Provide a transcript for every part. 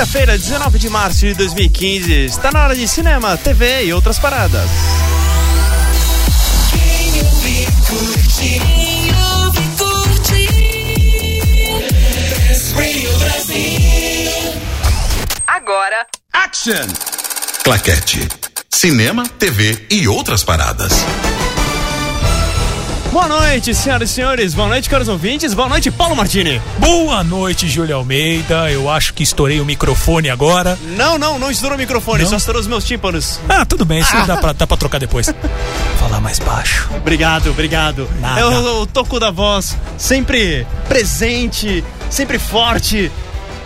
Quinta-feira, 19 de março de 2015. Está na hora de cinema, TV e outras paradas. Quem ouve, curte. Quem ouve, curte. Brasil. Agora, Action! Claquete. Cinema, TV e outras paradas. Boa noite, senhoras e senhores. Boa noite, caros ouvintes. Boa noite, Paulo Martini. Boa noite, Júlio Almeida. Eu acho que estourei o microfone agora. Não, não, não estourou o microfone, Não? só estourou os meus tímpanos. Ah, tudo bem, isso dá, pra, dá pra trocar depois. Falar mais baixo. Obrigado, obrigado. Nada. É o, o toco da voz, sempre presente, sempre forte.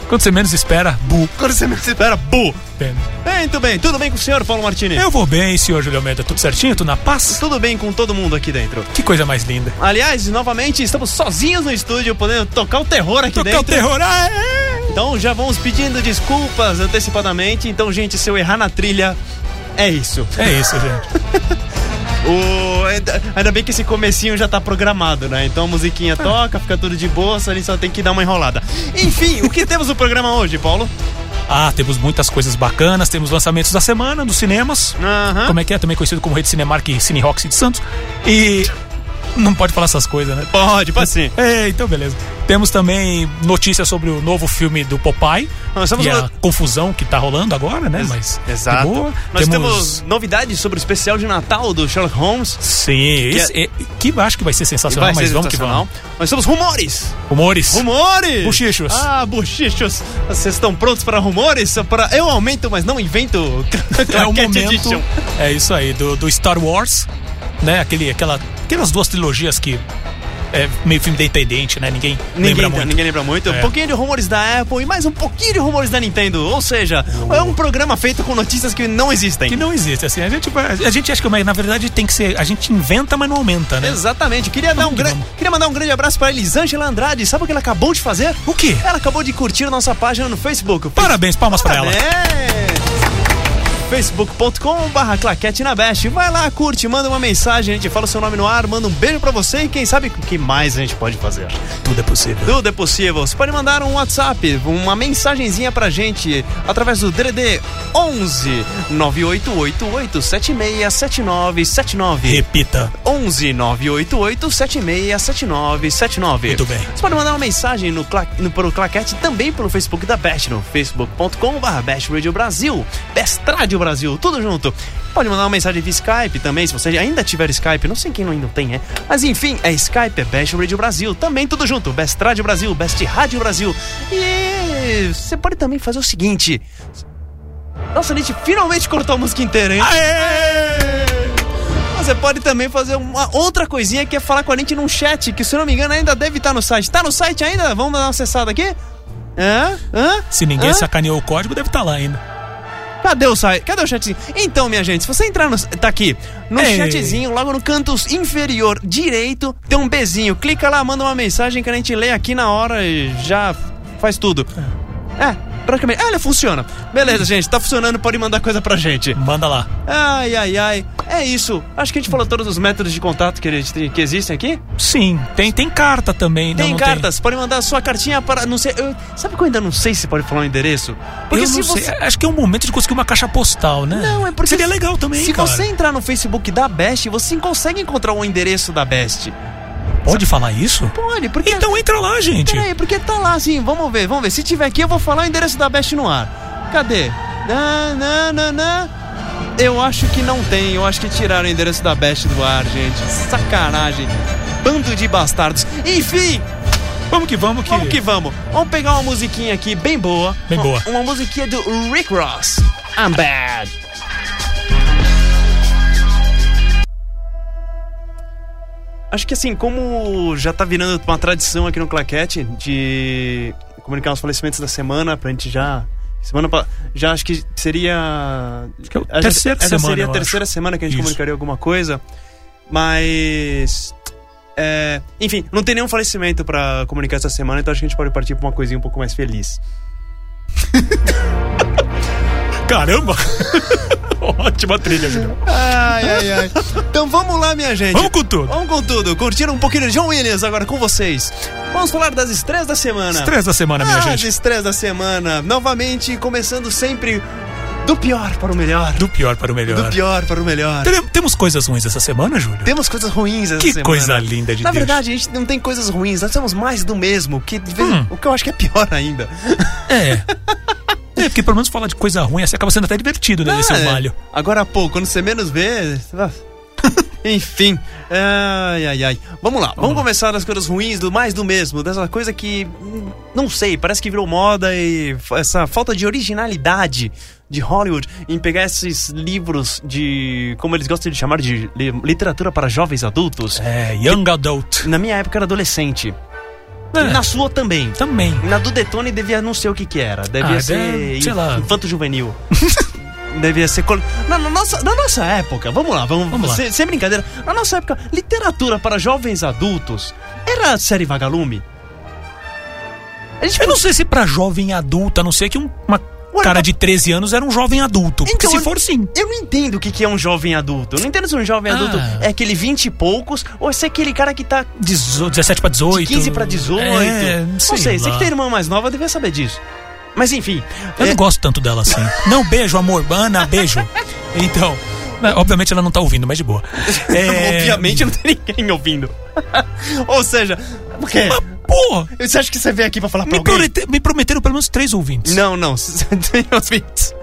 Quando você menos espera, bu. Quando você me espera, bu. Bem, Muito bem, tudo bem com o senhor, Paulo Martini? Eu vou bem, senhor Júlio Almeida. Tudo certinho? Tudo na paz? Tudo bem com todo mundo aqui dentro. Que coisa mais linda. Aliás, novamente, estamos sozinhos no estúdio, podendo tocar o terror aqui Tocar dentro. o terror. Ah, é. Então já vamos pedindo desculpas antecipadamente. Então, gente, se eu errar na trilha, é isso. É isso, gente. O... ainda- Ainda bem que esse comecinho já tá programado, né? Então a musiquinha toca, fica tudo de boa, só a gente só tem que dar uma enrolada. Enfim, o que temos no programa hoje, Paulo? Ah, temos muitas coisas bacanas. Temos lançamentos da semana nos cinemas. Como é que é? Também conhecido como Rede Cinemark e Cine Roxy de Santos. E. Não pode falar essas coisas, né? Pode, pode sim. É, então beleza. Temos também notícias sobre o novo filme do Popeye. Nós e a no- confusão que tá rolando agora, né? Mas. Exato. boa. Nós temos... novidades sobre o especial de Natal do Sherlock Holmes. Sim, esse, é, que acho que vai ser Que sensacional, vai mas ser vamos que vamos. Nós temos rumores. Rumores. Rumores! Buchichos. Ah, buchichos. Vocês estão prontos para rumores? Para... Eu aumento, mas não invento. é o momento. Edition. É isso aí, do, do Star Wars, né? Aquele, aquela, aquelas duas trilogias que é meio filme independente, né? Ninguém, Ninguém, lembra muito. ninguém lembra muito. Um É. pouquinho de rumores da Apple e mais um pouquinho de rumores da Nintendo. Ou seja, é um programa feito com notícias que não existem. Que não existe, assim. A gente, a gente acha que, na verdade, tem que ser. A gente inventa, mas não aumenta, né? Exatamente. Queria, dar um gran... Queria mandar um grande abraço para Elisângela Andrade. Sabe o que ela acabou de fazer? O quê? Ela acabou de curtir nossa página no Facebook. Parabéns, palmas pra ela. Facebook.com barra claquete na Best. Vai lá, curte, manda uma mensagem, a gente fala o seu nome no ar, manda um beijo pra você e quem sabe o que mais a gente pode fazer. Tudo é possível. Tudo é possível. Você pode mandar um WhatsApp, uma mensagenzinha pra gente através do DDD 11 988 767979. Repita. 11 988 767979. Muito bem. Você pode mandar uma mensagem no, no, pro Claquete também pelo Facebook da Best, no facebook.com.br Best Radio Brasil, Best Radio Brasil, tudo junto. Pode mandar uma mensagem via Skype também, se você ainda tiver Skype, não sei quem ainda tem, é. Mas enfim, é Skype, é Best Radio Brasil, também tudo junto, Best Radio Brasil, Best Rádio Brasil. E você pode também fazer o seguinte. Nossa, a gente finalmente cortou a música inteira, hein? Você pode também fazer uma outra coisinha que é falar com a gente num chat, que se eu não me engano ainda deve estar no site. Tá no site ainda? Vamos dar uma acessada aqui? Hã? Hã? Se ninguém Hã? sacaneou o código, deve estar lá ainda. Cadê o site? Cadê o chatzinho? Então, minha gente, se você entrar no. Tá aqui. No Ei. chatzinho, logo no canto inferior direito, tem um bezinho. Clica lá, manda uma mensagem que a gente lê aqui na hora e já faz tudo. É, praticamente. Ah, ele funciona. Beleza, gente, tá funcionando, pode mandar coisa pra gente. Manda lá. Ai, ai, ai. É isso. Acho que a gente falou todos os métodos de contato que, tem- que existem aqui. Sim, tem, tem carta também. não- Tem não cartas, pode mandar sua cartinha para. Não sei. eu- sabe que eu ainda não sei se pode falar o endereço? eu não sei. Acho que é o momento de conseguir uma caixa postal, né? Não, é porque. Seria legal também, Se cara. você entrar no Facebook da Best, você consegue encontrar o endereço da Best. Pode falar isso? Pode, porque. Então entra lá, gente. Peraí, porque tá lá assim, vamos ver, vamos ver. Se tiver aqui, eu vou falar o endereço da Best no ar. Cadê? Na, na, na, na. Eu acho que não tem, eu acho que tiraram o endereço da Best do ar, gente. Sacanagem. Bando de bastardos. Enfim, Vamos que vamos que. Vamos que vamos. Vamos pegar uma musiquinha aqui bem boa. Bem Uma- boa. Uma, musiquinha do Rick Ross. I'm bad. Acho que assim, como já tá virando uma tradição aqui no Claquete de comunicar os falecimentos da semana, pra gente já. Semana pa- já acho que seria. que é essa- terceira essa semana, seria a terceira acho. semana que a gente Isso. comunicaria alguma coisa. Mas. é, enfim, não tem nenhum falecimento pra comunicar essa semana, então acho que a gente pode partir pra uma coisinha um pouco mais feliz. Caramba! Ótima trilha, Julião. Ai, ai, ai. Então vamos lá, minha gente. Vamos com tudo. Vamos com tudo. Curtiram um pouquinho de John Williams agora com vocês. Vamos falar das estreias da semana. Estresse da semana, minha As gente. estreias da semana. Novamente, começando sempre do pior para o melhor. Do pior para o melhor. Do pior para o melhor. Tem- Temos coisas ruins essa semana, Júlio? Temos coisas ruins essa Que semana. coisa linda de Na Deus. verdade, a gente não tem coisas ruins, nós temos mais do mesmo, que Hum. o que eu acho que é pior ainda. É. É, porque pelo menos falar de coisa ruim assim acaba sendo até divertido, né? Ah, é. malho. Agora há pouco, quando você menos vê. Enfim. Ai, ai, ai. Vamos lá. Vamos começar das coisas ruins, do mais do mesmo. Dessa coisa que. Não sei, parece que virou moda e essa falta de originalidade de Hollywood em pegar esses livros de. Como eles gostam de chamar de li- literatura para jovens adultos. É, Young Adult. Na minha época era adolescente. É. E na sua também. Também. Na do Detone devia não sei o que que era. Devia Ah, ser sei lá. infanto juvenil. devia ser na, na nossa, na nossa época, vamos lá, vamos, Vamos lá. Sem, sem brincadeira. Na nossa época, literatura para jovens adultos era série Vagalume. A gente Eu não sei se pra jovem adulto, a não ser que um- uma cara de 13 anos era um jovem adulto. Porque Então, se for, sim. Eu não entendo o que, que é um jovem adulto. Eu não entendo se um jovem Ah. adulto é aquele 20 e poucos ou se é aquele cara que tá Dezo- 17 pra 18. de 15 pra 18. É, não sei sei, você que tem irmã mais nova devia saber disso. Mas enfim. Eu é- não gosto tanto dela assim. Não, beijo, amor. Ana, beijo. Então, né, obviamente ela não tá ouvindo, mas de boa. É, Obviamente não tem ninguém ouvindo. Ou seja, por quê? Pô, Você acha que você veio aqui pra falar pra me, alguém? promete- me prometeram pelo menos três ouvintes. Não, não. Tem ouvintes.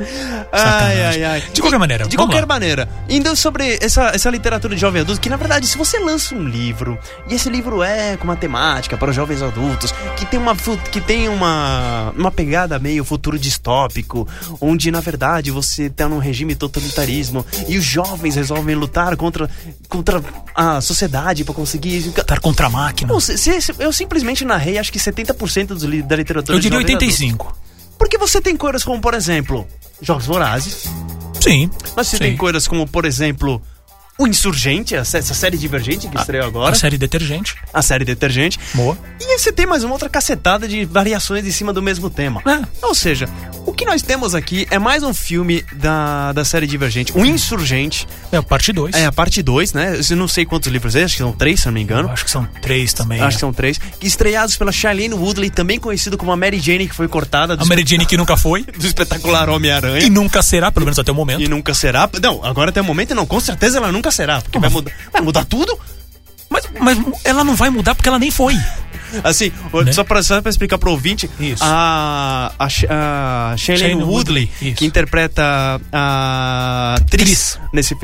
Ai, ai, ai. De qualquer maneira, De qualquer lá. maneira. Indo sobre essa, essa literatura de jovem adulto, que na verdade, se você lança um livro, e esse livro é com uma temática para os jovens adultos, que tem uma, que tem uma, uma pegada meio futuro distópico, onde na verdade você tá num regime totalitarismo e os jovens resolvem lutar contra, contra a sociedade para conseguir. Lutar contra a máquina. Não, se- se- eu simplesmente narrei acho que 70% dos li- da literatura Eu diria jovens adultos. 85. Porque você tem coisas como, por exemplo, Jogos Vorazes. Sim. Mas você sim. tem coisas como, por exemplo, O Insurgente, essa série Divergente que estreou agora. A série Detergente. A série Detergente. Boa. E você tem mais uma outra cacetada de variações em cima do mesmo tema. É. Ou seja, o que nós temos aqui é mais um filme da, da série Divergente. O Insurgente. É a parte 2. É a parte 2, né? Eu não sei quantos livros é, acho que são três, se eu não me engano. Acho que são três também. Acho que são três. Estreados pela Shailene Woodley, também conhecido como a Mary Jane, que foi cortada do, A Mary Jane que nunca foi. do espetacular Homem-Aranha. E nunca será, pelo menos até o momento. E nunca será. Não, agora até o momento não. Com certeza ela nunca será. Porque vai mudar, vai mudar tudo. Mas, mas ela não vai mudar porque ela nem foi. Assim, Né? só, pra, só pra explicar pro ouvinte, Isso. a, a, a Shailene Woodley, Woodley, que interpreta a atriz Atriz. nesse,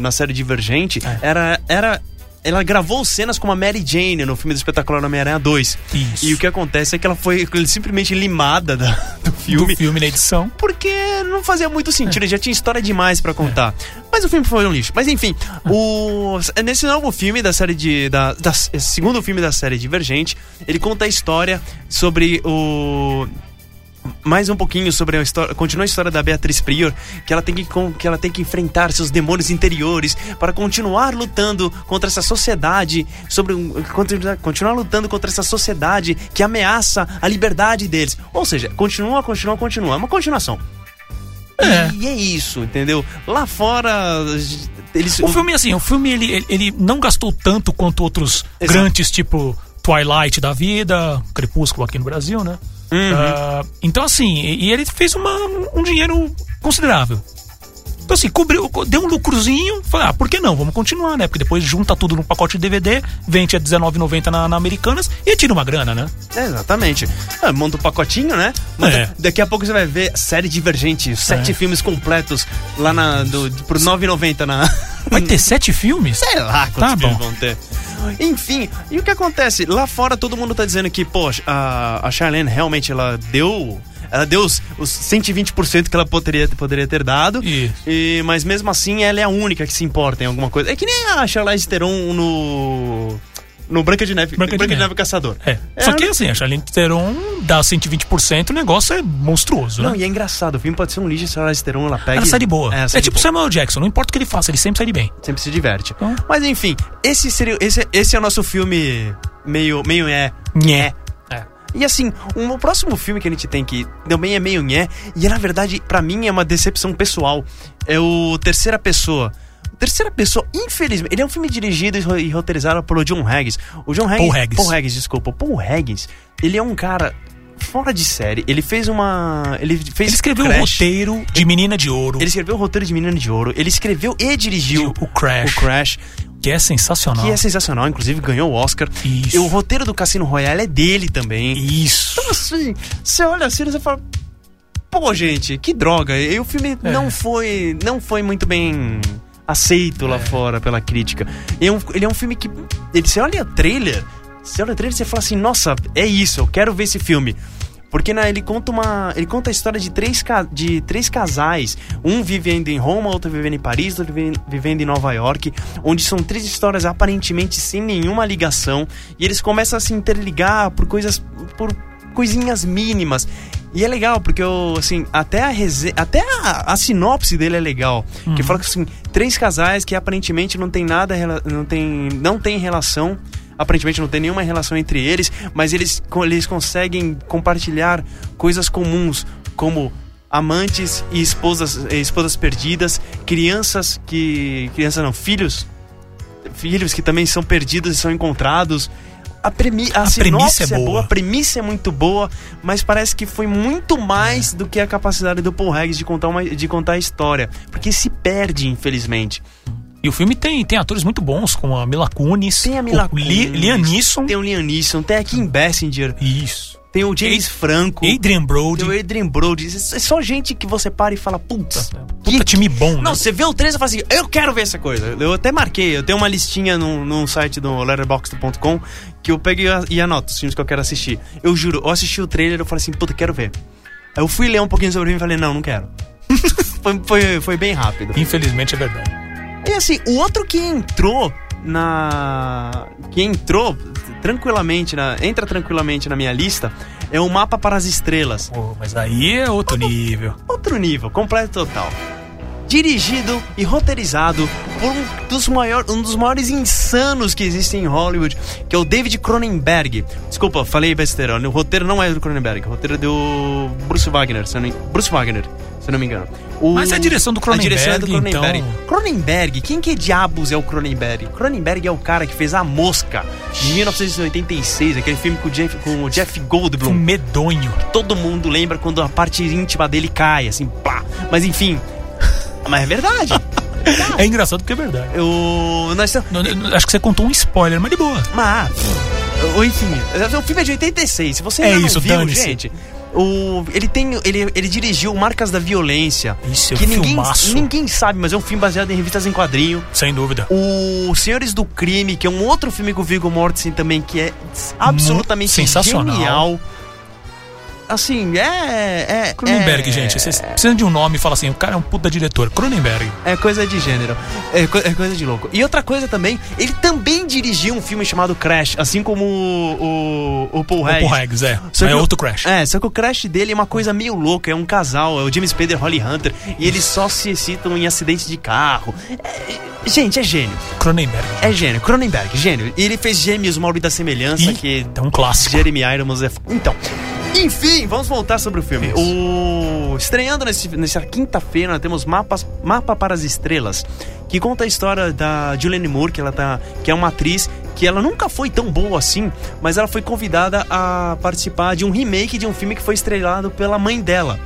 na série Divergente, É. era, era. Ela gravou cenas com a Mary Jane no filme do espetacular Homem-Aranha 2. Isso. E o que acontece é que ela foi simplesmente limada da- do filme. Do filme na edição. Porque não fazia muito sentido, já tinha história demais pra contar. Mas o filme foi um lixo. Mas enfim, o, nesse novo filme da série de. Da, da- segundo filme da série Divergente, ele conta a história sobre o. Mais um pouquinho sobre a história. Continua a história da Beatriz Prior, que ela tem que, que, ela tem que enfrentar seus demônios interiores para continuar lutando contra essa sociedade. Sobre contra- continuar lutando contra essa sociedade que ameaça a liberdade deles. Ou seja, continua, continua, continua. É uma continuação. É. E é isso, entendeu? Lá fora. Eles, O filme, assim, o filme ele, ele, ele não gastou tanto quanto outros Exato. grandes, tipo Twilight da vida, Crepúsculo aqui no Brasil, né? Uhum. Ah, então, assim, e, ele fez uma, um dinheiro considerável. Então, assim, cobriu, deu um lucrozinho. Falei, ah, por que não? Vamos continuar, né? Porque depois junta tudo num pacote de DVD, vende a R$19,90 na, na Americanas e tira uma grana, né? É, exatamente. Ah, monta um pacotinho, né? É. Daqui a pouco você vai ver série Divergente, sete É. filmes completos lá na, do, por R$ 9,90 na. Vai ter sete filmes? Sei lá quantos Tá filmes bom. vão ter. Enfim, e o que acontece? Lá fora todo mundo tá dizendo que, poxa, a, a Charlene realmente ela deu. Ela deu os, os 120% que ela poderia, poderia ter dado. Isso. E, mas mesmo assim, ela é a única que se importa em alguma coisa. É que nem a Charlize Theron no. No Branca de Neve. Branca de Neve. Neve Caçador. É. Só que, assim, a Charlize Theron dá 120%, o negócio é monstruoso, Não, né? e é engraçado, o filme pode ser um lixo se a Charlize Theron ela pega. Ela e- sai de boa. É, É, de tipo boa. Samuel Jackson, não importa o que ele faça, ele sempre sai de bem. Sempre se diverte. Então- Mas enfim, esse seria. Esse, esse é o nosso filme meio. meio é. Nhé. É. E assim, um, o próximo filme que a gente tem que também é meio nhé, e na verdade, pra mim, é uma decepção pessoal. É o Terceira Pessoa. Terceira Pessoa, infelizmente, ele é um filme dirigido e ro- roteirizado pelo John Haggis. O John Haggis. Paul Haggis. Paul Haggis, desculpa. Paul Haggis, ele é um cara fora de série. Ele fez uma. Ele fez. Ele escreveu o roteiro de Menina de Ouro, Ele escreveu o roteiro de Menino de Ouro. Ele escreveu e dirigiu o Crash, o Crash, que é sensacional. que é sensacional, inclusive ganhou o Oscar. Isso. E o roteiro do Cassino Royale é dele também. Isso. Então, assim, você olha assim e você fala. Pô, gente, que droga. E o filme É. não foi. não foi muito bem aceito lá fora pela crítica. É um- ele é um filme que. Ele, você olha o trailer, você olha o trailer e você fala assim, nossa, é isso, eu quero ver esse filme. Porque né, ele conta uma. Ele conta a história de três, de três casais. Um vivendo em Roma, outro vivendo em Paris, outro vive- vivendo em Nova York. Onde são três histórias aparentemente sem nenhuma ligação. E eles começam a se interligar por coisas. por coisinhas mínimas. E é legal, porque eu, assim, até a rese... até a, a sinopse dele é legal. Que fala que assim, três casais que aparentemente não tem nada, não tem, não tem relação, aparentemente não tem nenhuma relação entre eles, mas eles, eles conseguem compartilhar coisas comuns, como amantes e esposas, eh, esposas perdidas, crianças que. crianças não, filhos filhos que também são perdidos e são encontrados. A, premi a, A premissa é é boa, boa. a premissa é muito boa, mas parece que foi muito mais do que a capacidade do Paul Haggis de contar, uma, de contar a história. Porque se perde, infelizmente. E o filme tem, tem atores muito bons, como a Mila Kunis, Tem a Mila o Li- Kunis, Liam Neeson. Tem o Liam Neeson, tem a Kim Basinger, Isso. Tem o James Ad- Franco, Adrian Brody. tem o Adrian Brody. É só gente que você para e fala, putz, Puta time bom, né? Não, você vê o trailer e fala assim, eu quero ver essa coisa. Eu até marquei, eu tenho uma listinha no, no site do letterboxd.com que eu pego e anoto os filmes que eu quero assistir. Eu juro, eu assisti o trailer e eu falei assim, puta, quero ver. Aí eu fui ler um pouquinho sobre filme e falei, não, não quero. foi, foi, foi bem rápido. Infelizmente é verdade. E assim, o outro que entrou na. que entrou tranquilamente, na, entra tranquilamente na minha lista, é o Mapa para as Estrelas. Pô, mas aí é outro nível. Outro nível, completo e total. Dirigido e roteirizado por um dos, maior, um dos maiores insanos que existem em Hollywood, que é o David Cronenberg. Desculpa, falei besteira. O roteiro não é do Cronenberg, o roteiro é do Bruce Wagner, Bruce Wagner, eu não me engano. O- Mas é a direção do A direção é do Cronenberg, Cronenberg. então- Cronenberg, quem que diabos é o Cronenberg? Cronenberg é o cara que fez A Mosca, de 1986, aquele filme com o Jeff, com o Jeff Goldblum Um medonho. todo mundo lembra quando a parte íntima dele cai, assim, pá. Mas enfim. Mas é verdade. É engraçado porque é verdade. Eu. Nós Acho que você contou um spoiler, mas de boa. Mas. Enfim. O filme é de 86. Se você É ainda isso, não viu, dane-se. gente. O, ele tem. Ele, ele dirigiu Marcas da Violência. Isso, é que um ninguém, filmaço. ninguém sabe, mas é um filme baseado em revistas em quadrinho. Sem dúvida. O Senhores do Crime, que é um outro filme com o Viggo Mortensen também, que é absolutamente sensacional. genial. Assim, é. é Cronenberg, é, gente. Vocês precisam de um nome e falam assim: o cara é um puta diretor. Cronenberg. É coisa de gênero. É, co- é coisa de louco. E outra coisa também, ele também dirigiu um filme chamado Crash, assim como o, o, o Paul O Haggis. Paul Haggis, é. Só é o- outro Crash. É, só que o Crash dele é uma coisa meio louca, é um casal, é o James Spader Holly Hunter, e eles só se excitam em acidentes de carro. É, gente, é gênio. Cronenberg. É gênio. Cronenberg, gênio. E ele fez Gêmeos, Uma Orbita Semelhança, E que é um clássico. Jeremy Irons é. Então. Enfim, vamos voltar sobre o filme. O... Estreando nesse, nessa quinta-feira, temos Mapas, Mapa para as Estrelas, que conta a história da Julianne Moore, que ela tá. que é uma atriz que ela nunca foi tão boa assim, mas ela foi convidada a participar de um remake de um filme que foi estrelado pela mãe dela.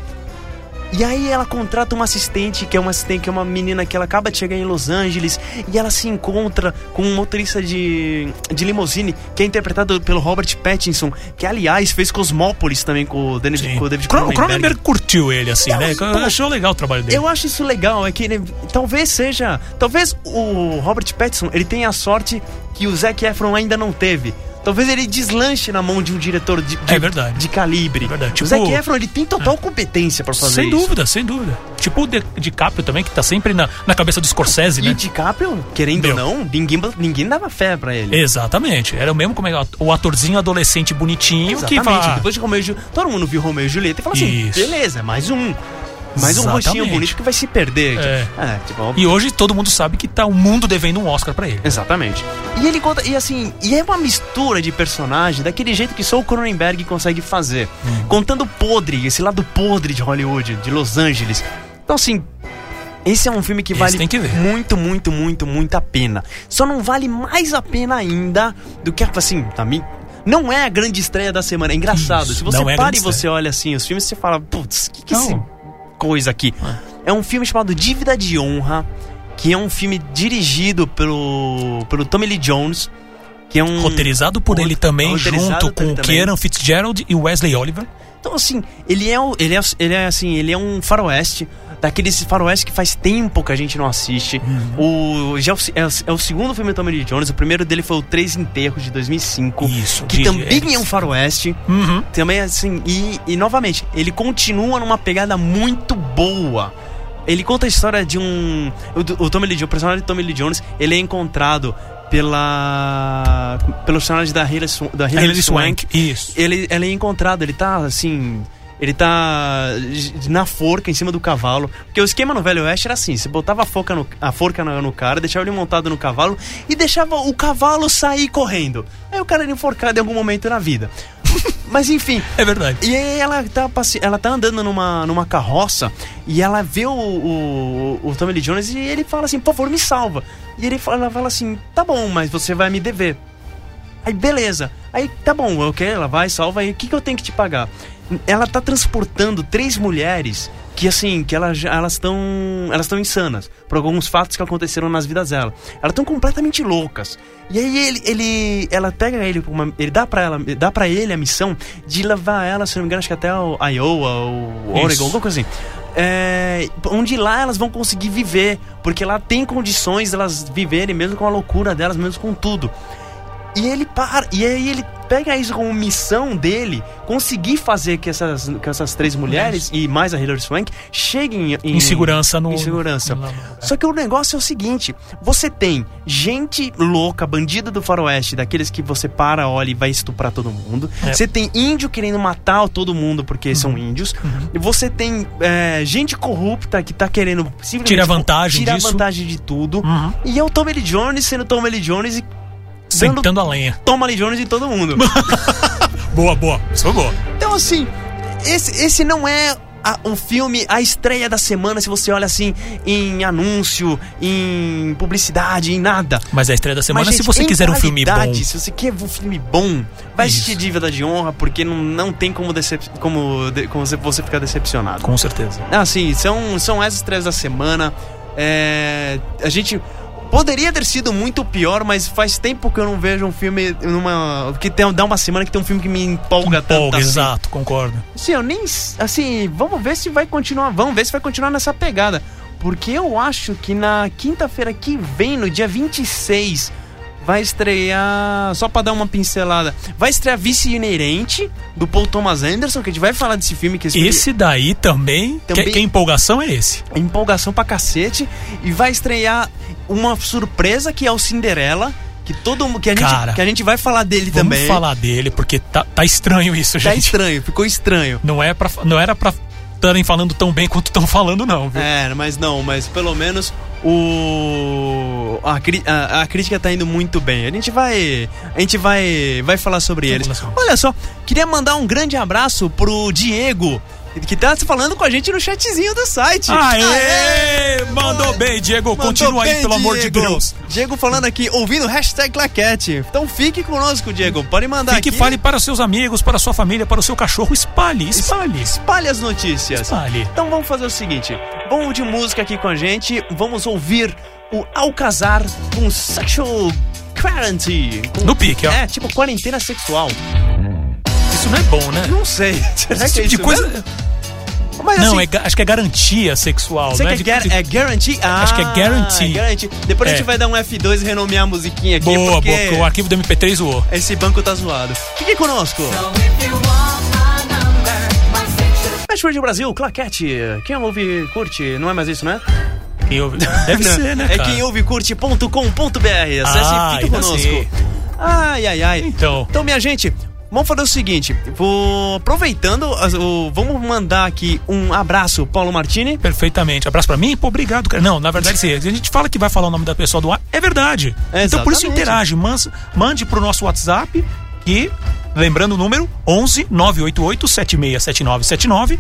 E aí ela contrata uma assistente, que é uma assistente, que é uma menina que ela acaba de chegar em Los Angeles, e ela se encontra com um motorista de, de limusine, que é interpretado pelo Robert Pattinson, que aliás fez Cosmópolis também com o, David, Sim. com o David Cron- O Cronenberg. Cronenberg curtiu ele, assim, Não, né? pô, Achou legal o trabalho dele. Eu acho isso legal, é que ele, talvez seja. Talvez o Robert Pattinson ele tenha a sorte que o Zac Efron ainda não teve. Talvez ele deslanche na mão de um diretor de, de, É verdade. de calibre. É verdade. o Tipo- Zac Efron ele tem total competência pra fazer Sem isso. dúvida, sem dúvida. Tipo o De- DiCaprio também, que tá sempre na, na cabeça do Scorsese, E né? o DiCaprio, querendo Meu. ou não, ninguém, ninguém dava fé pra ele. Exatamente. Era o mesmo como é, o atorzinho adolescente bonitinho que Exatamente. fala. Depois de Romeo e Ju... Todo mundo viu Romeo e Julieta e falou assim: Isso. beleza, mais um. Mas um rostinho bonito que vai se perder. É. é tipo, E hoje todo mundo sabe que tá o mundo devendo um Oscar pra ele. Exatamente. E ele conta, e assim, e é uma mistura de personagem daquele jeito que só o Cronenberg consegue fazer. Hum. Contando podre, esse lado podre de Hollywood, de Los Angeles. Então, assim, esse é um filme que Esse vale que muito, muito, muito, muito a pena. Só não vale mais a pena ainda do que, assim, pra mim. Não é a grande estreia da semana. É engraçado. Isso, Se você é para grande e você olha assim os filmes, você fala, putz, que que é Não. esse coisa aqui? É um filme chamado Dívida de Honra, que é um filme dirigido pelo, pelo Tommy Lee Jones, que é um... Roteirizado por ele também, Roteirizado junto por ele com também. Kieran Fitzgerald e Wesley Oliver. Então, assim, ele é, ele é, ele é assim, ele é um faroeste, daqueles faroeste que faz tempo que a gente não assiste. Uhum. O, já é, o, é o- é o segundo filme do Tommy Lee Jones, o primeiro dele foi o Três Enterros, de 2005. Isso, Que também é um faroeste. Uhum. Também, assim, e, e novamente, ele continua numa pegada muito boa. Ele conta a história de um. O, o Tommy Lee Jones, o personagem de Tommy Lee Jones, ele é encontrado pela. pelo personagem da Hilary, da Hilary Swank. Swank. Isso. Ele, ele é encontrado, ele tá assim. Ele tá na forca, em cima do cavalo. Porque o esquema no Velho Oeste era assim: você botava a forca no, a forca no, no cara, deixava ele montado no cavalo e deixava o cavalo sair correndo. Aí o cara era enforcado em algum momento na vida. Mas enfim, É verdade. e aí ela tá, passe... ela tá andando numa, numa carroça e ela vê o, o, o Tommy Lee Jones e ele fala assim, por favor, me salva. E ele fala, ela fala assim, tá bom, mas você vai me dever. Aí beleza. Aí tá bom, ok, ela vai, salva aí, o que, que eu tenho que te pagar? Ela tá transportando três mulheres que assim, que elas estão elas estão insanas por alguns fatos que aconteceram nas vidas dela. Elas estão completamente loucas. E aí ele, ele ela pega ele, pra uma, ele dá para ela, dá para ele a missão de levar ela, se não me engano, acho que até o Iowa ou Oregon, alguma coisa assim. É, onde lá elas vão conseguir viver, porque lá tem condições delas viverem mesmo com a loucura delas, mesmo com tudo. E ele para, e aí ele pega isso como missão dele, conseguir fazer que essas, que essas três mulheres e mais a Hilary Swank cheguem em, Em segurança no- em segurança. no- Só que o negócio é o seguinte: você tem gente louca, bandida do faroeste, daqueles que você para, olha e vai estuprar todo mundo. É. Você tem índio querendo matar todo mundo porque Uhum. são índios. E você tem é, gente corrupta que tá querendo simplesmente Tirar vantagem tirar disso. vantagem de tudo. Uhum. E é o Tommy Lee Jones sendo Tommy Lee Jones e Sentando a lenha. Toma Lee Jones em todo mundo. Boa, boa. Isso foi boa. então, assim, esse, esse não é a- um filme, a estreia da semana, se você olha assim, em anúncio, em publicidade, em nada. Mas a estreia da semana, Mas, se gente, você em quiser um filme bom. Se você quer um filme bom, vai Isso. assistir Dívida de Honra, porque não, não tem como, decep como, de- como você- você ficar decepcionado. Com certeza. Ah, sim, são, são as estreias da semana. É, a gente poderia ter sido muito pior, mas faz tempo que eu não vejo um filme numa. que tem, dá uma semana que tem um filme que me empolga tanto. Empolga, assim. exato, concordo. Assim, eu nem. Assim, vamos ver se vai continuar. Vamos ver se vai continuar nessa pegada. Porque eu acho que na quinta-feira que vem, no dia 26, vai estrear. Só pra dar uma pincelada. Vai estrear Vice Inerente, do Paul Thomas Anderson, que a gente vai falar desse filme. Que esse filme- Esse daí também. Também- Que, que empolgação é esse? empolgação pra cacete. E vai estrear uma surpresa que é o Cinderela. Que todo mundo. Que a gente, Cara, que a gente vai falar dele Vamos também. falar dele, porque tá, tá estranho isso, Tá gente. estranho, ficou estranho. Não, é pra, não era pra estarem falando tão bem quanto estão falando, não, viu? É, mas não, mas pelo menos o a, a, a crítica tá indo muito bem. A gente vai a gente vai vai falar sobre eles. Olha só, queria mandar um grande abraço pro Diego que tá falando com a gente no chatzinho do site. Aê! Mandou bem, Diego. Mandou Continua aí, bem, pelo amor de Diego. Deus. Diego falando aqui, ouvindo hashtag claquete. Então fique conosco, Diego. Pode mandar Fique aqui. fale para seus amigos, para sua família, para o seu cachorro. Espalhe, espalhe. Espalhe as notícias. Espalhe. Então vamos fazer o seguinte: vamos de música aqui com a gente. Vamos ouvir o Alcazar com Sexual Quarantine. Com- No pique, ó. É, tipo quarentena sexual. Isso não é bom, né? Não sei. Será Esse que é tipo de coisa. mesmo? Mas, Não, assim, é, acho que é garantia sexual. Você não quer é de- gar é guarantee? Ah, Acho que é guarantee. guarantee. Depois a É. gente vai dar um F2 e renomear a musiquinha aqui. Boa, porque boa, porque o arquivo do MP3 zoou. esse banco tá zoado. Fique conosco. Match Radio Brasil, claquete. Quem ouve, curte. Não é mais isso, né? Quem ouve- Deve ser, né, É cara? quem ouve curte.com.br. Acesse Ah, e fique ainda conosco. sei. Ai, ai, ai. Então. Então, minha gente, vamos fazer o seguinte: vou aproveitando, o- vamos mandar aqui um abraço, Paulo Martini. Perfeitamente. Abraço pra mim? Pô, obrigado, cara. Não, na verdade, sim. A gente fala que vai falar o nome da pessoa do ar. É verdade. Então, por isso, interage. Mans- Mande pro nosso WhatsApp e, lembrando o número, 11 988 767979.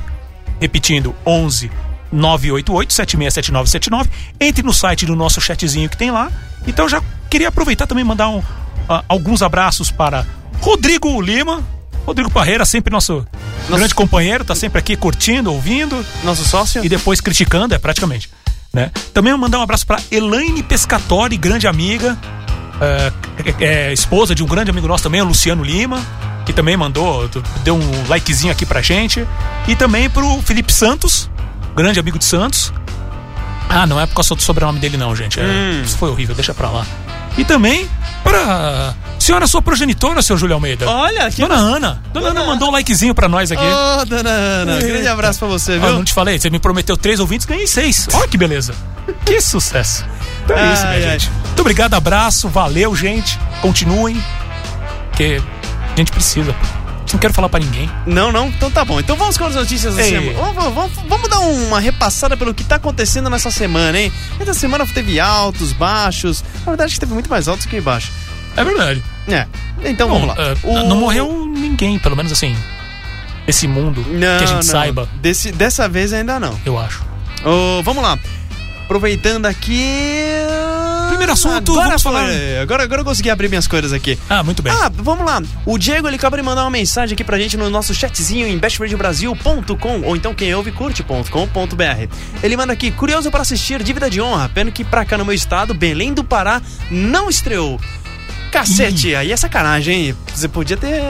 Repetindo, 11 988 767979. Entre no site do nosso chatzinho que tem lá. Então, já queria aproveitar também mandar um, ah, alguns abraços para Rodrigo Lima. Rodrigo Parreira, sempre nosso, grande companheiro, tá sempre aqui curtindo, ouvindo Nosso sócio. e depois criticando, é praticamente. Né? Também mandar um abraço pra Elaine Pescatori, grande amiga, é, é, esposa de um grande amigo nosso também, o Luciano Lima, que também mandou, deu um likezinho aqui pra gente. E também pro Felipe Santos, grande amigo de Santos. Ah, não é por causa do sobrenome dele, não, gente. É, Isso foi horrível, deixa pra lá. E também pra senhora sua progenitora, seu Júlio Almeida. Olha, que. Dona Ana. Dona Ana mandou um likezinho pra nós aqui. Ô, dona Ana, grande abraço pra você, Ah, viu? não te falei, você me prometeu três ouvintes, ganhei seis. Olha que beleza. Que sucesso. Então é Ai, isso, minha ai. gente. Muito obrigado, abraço, valeu, gente. Continuem, porque a gente precisa. Não quero falar pra ninguém. Não, não? Então tá bom. Então vamos com as notícias da Ei. semana. Vamos, vamos- vamos dar uma repassada pelo que tá acontecendo nessa semana, hein? Essa semana teve altos, baixos. Na verdade, teve muito mais altos que baixos. É verdade. É. Então Bom, vamos lá. eh, O- não morreu ninguém, pelo menos assim, desse mundo Não, que a gente não. saiba, Desse, dessa vez ainda não. eu acho. Ô, vamos lá. Aproveitando aqui. Primeiro assunto, Agora, vamos foi. falar- agora, agora eu consegui abrir minhas coisas aqui. Ah, muito bem. Ah, vamos lá. O Diego ele acaba de mandar uma mensagem aqui pra gente no nosso chatzinho em bestradiobrasil.com ou então quem ouve curte.com.br. Ele manda aqui, curioso para assistir Dívida de Honra, pena que pra cá no meu estado, Belém do Pará, não estreou. Cacete, aí é sacanagem, hein? Você podia ter.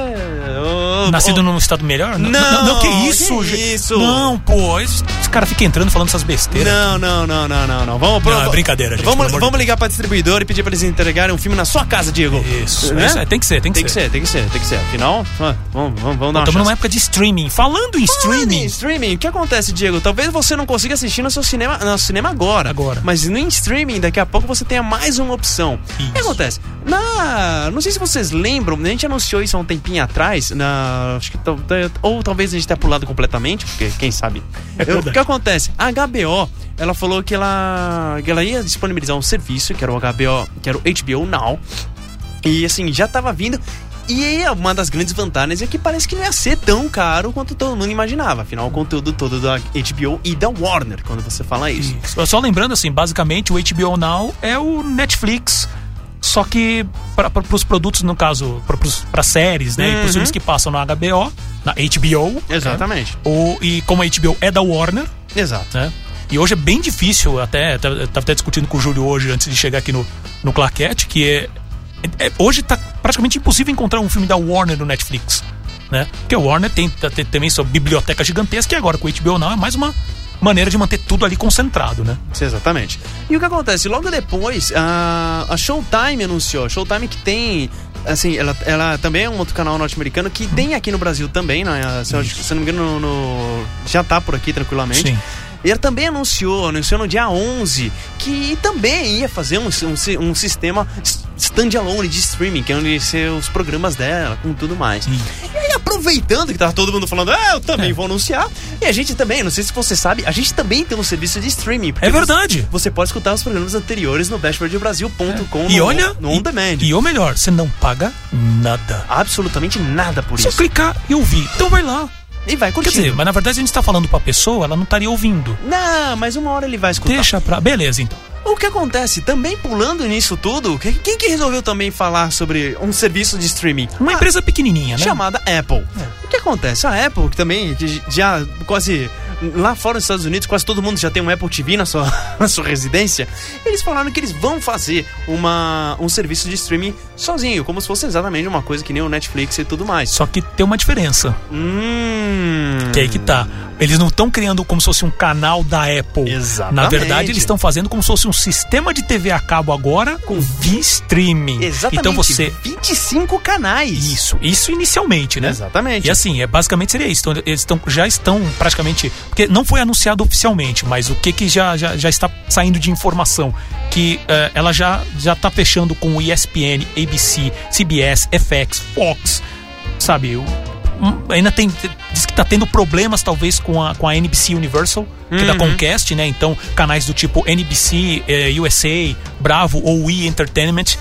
Nascido ô, num estado melhor? Não, não, que isso, que gente? isso? Não, pô, esse, cara fica entrando falando essas besteiras. Não, não, não, não, não, não. Vamos, Não, é brincadeira, gente, Vamos, vamos ligar pra distribuidora e pedir pra eles entregarem um filme na sua casa, Diego. Isso, Né? isso, é, tem que ser, tem que Tem que ser. ser, tem que ser, tem que ser. Afinal, ah, vamos, vamos, vamos dar uma Estamos numa época de streaming. Falando em Falando em streaming, streaming, o que acontece, Diego? Talvez você não consiga assistir no seu cinema, no cinema agora. Agora. Mas no streaming, daqui a pouco você tenha mais uma opção. O que Isso. acontece? Na, não sei se vocês lembram, a gente anunciou isso há um tempinho atrás, na, acho que ou talvez a gente tenha pulado completamente, porque quem sabe. É Eu- o que acontece? A HBO, ela falou que ela, que ela ia disponibilizar um serviço, que era o HBO, que era o HBO Now. E assim, já tava vindo. E uma das grandes vantagens é que parece que não ia ser tão caro quanto todo mundo imaginava. Afinal, o conteúdo todo da HBO e da Warner, quando você fala isso. Isso. Só lembrando assim, basicamente o HBO Now é o Netflix, só que para os produtos, no caso, para séries, né? E para Uhum. os filmes que passam na HBO, na HBO. Exatamente. né, ou, e como a HBO é da Warner, Exato. né? E hoje é bem difícil, até tava tava até discutindo com o Júlio hoje, antes de chegar aqui no, no Claquete, que é, é- Hoje tá praticamente impossível encontrar um filme da Warner no Netflix. Né? Porque a Warner tem, tá- tem também sua biblioteca gigantesca e agora com o HBO não é mais uma maneira de manter tudo ali concentrado, né? Exatamente. E o que acontece? Logo depois, a, a Showtime anunciou. A Showtime que tem. Assim, ela, ela também é um outro canal norte-americano que tem aqui no Brasil também, né? Se, eu, se eu não me engano, no, no- já tá por aqui tranquilamente. Sim. E ela também anunciou, anunciou no dia 11, que também ia fazer um, um, um sistema standalone de streaming, que é onde ia ser os programas dela, com tudo mais. Sim. E aí, aproveitando que tava todo mundo falando, ah, eu também É. vou anunciar. E a gente também, não sei se você sabe, a gente também tem um serviço de streaming. É verdade. Você, pode escutar os programas anteriores no bashbirdbrasil.com E no, olha, no On Demand. E, e o melhor, você não paga nada. Absolutamente nada por Só isso. clicar e ouvir. Então vai lá. E vai Quer curtindo. dizer, mas na verdade a gente tá falando pra pessoa, ela não estaria ouvindo. Não, mas uma hora ele vai escutar. Deixa pra. Beleza, então. O que acontece? Também pulando nisso tudo, que- quem que resolveu também falar sobre um serviço de streaming? Uma Ah, empresa pequenininha, né? chamada Apple. O que acontece? A Apple, que também que já quase lá fora nos Estados Unidos, quase todo mundo já tem um Apple TV na sua, na sua residência. Eles falaram que eles vão fazer uma, um serviço de streaming sozinho, como se fosse exatamente uma coisa que nem o Netflix e tudo mais. Só que tem uma diferença. Hum. Que é aí que tá. Eles não estão criando como se fosse um canal da Apple. Exatamente. Na verdade, eles estão fazendo como se fosse um sistema de TV a cabo agora com via streaming. Exatamente. Então você. 25 canais. Isso, isso inicialmente, né? Exatamente. E assim, é, basicamente seria isso. Então, eles estão, já estão praticamente. Porque não foi anunciado oficialmente, mas o que, que já, já, já está saindo de informação? Que eh, ela já, já está fechando com o ESPN, ABC, CBS, FX, Fox, sabe, o- ainda tem. Diz que tá tendo problemas, talvez, com a, com a NBC Universal, que é da Comcast, né? Então, canais do tipo NBC, eh, USA, Bravo ou We Entertainment.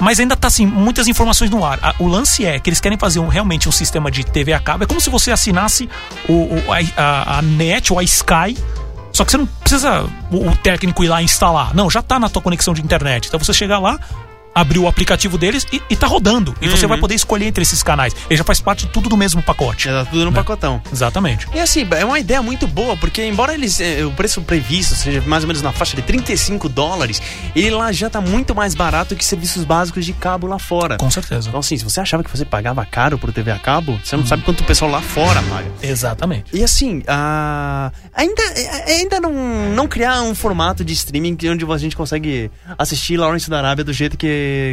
Mas ainda tá assim, muitas informações no ar. O lance é que eles querem fazer um- realmente um sistema de TV a cabo. É como se você assinasse o, o- a, a- net ou a Sky. Só que você não precisa o, técnico ir lá instalar. Não, já tá na tua conexão de internet. Então você chega lá, abrir o aplicativo deles e, e tá rodando. E você vai poder escolher entre esses canais. Ele já faz parte de tudo do mesmo pacote. Tá tudo no pacotão. Exatamente. E assim, é uma ideia muito boa, porque embora eles, eh, o preço previsto seja mais ou menos na faixa de 35 dólares, ele lá já tá muito mais barato que serviços básicos de cabo lá fora. Com certeza. Então assim, se você achava que você pagava caro por TV a cabo, você não sabe quanto o pessoal lá fora paga. Exatamente. E assim, ah, ainda, eh, ainda não, não criar um formato de streaming onde a gente consegue assistir Lawrence da Arábia do jeito que,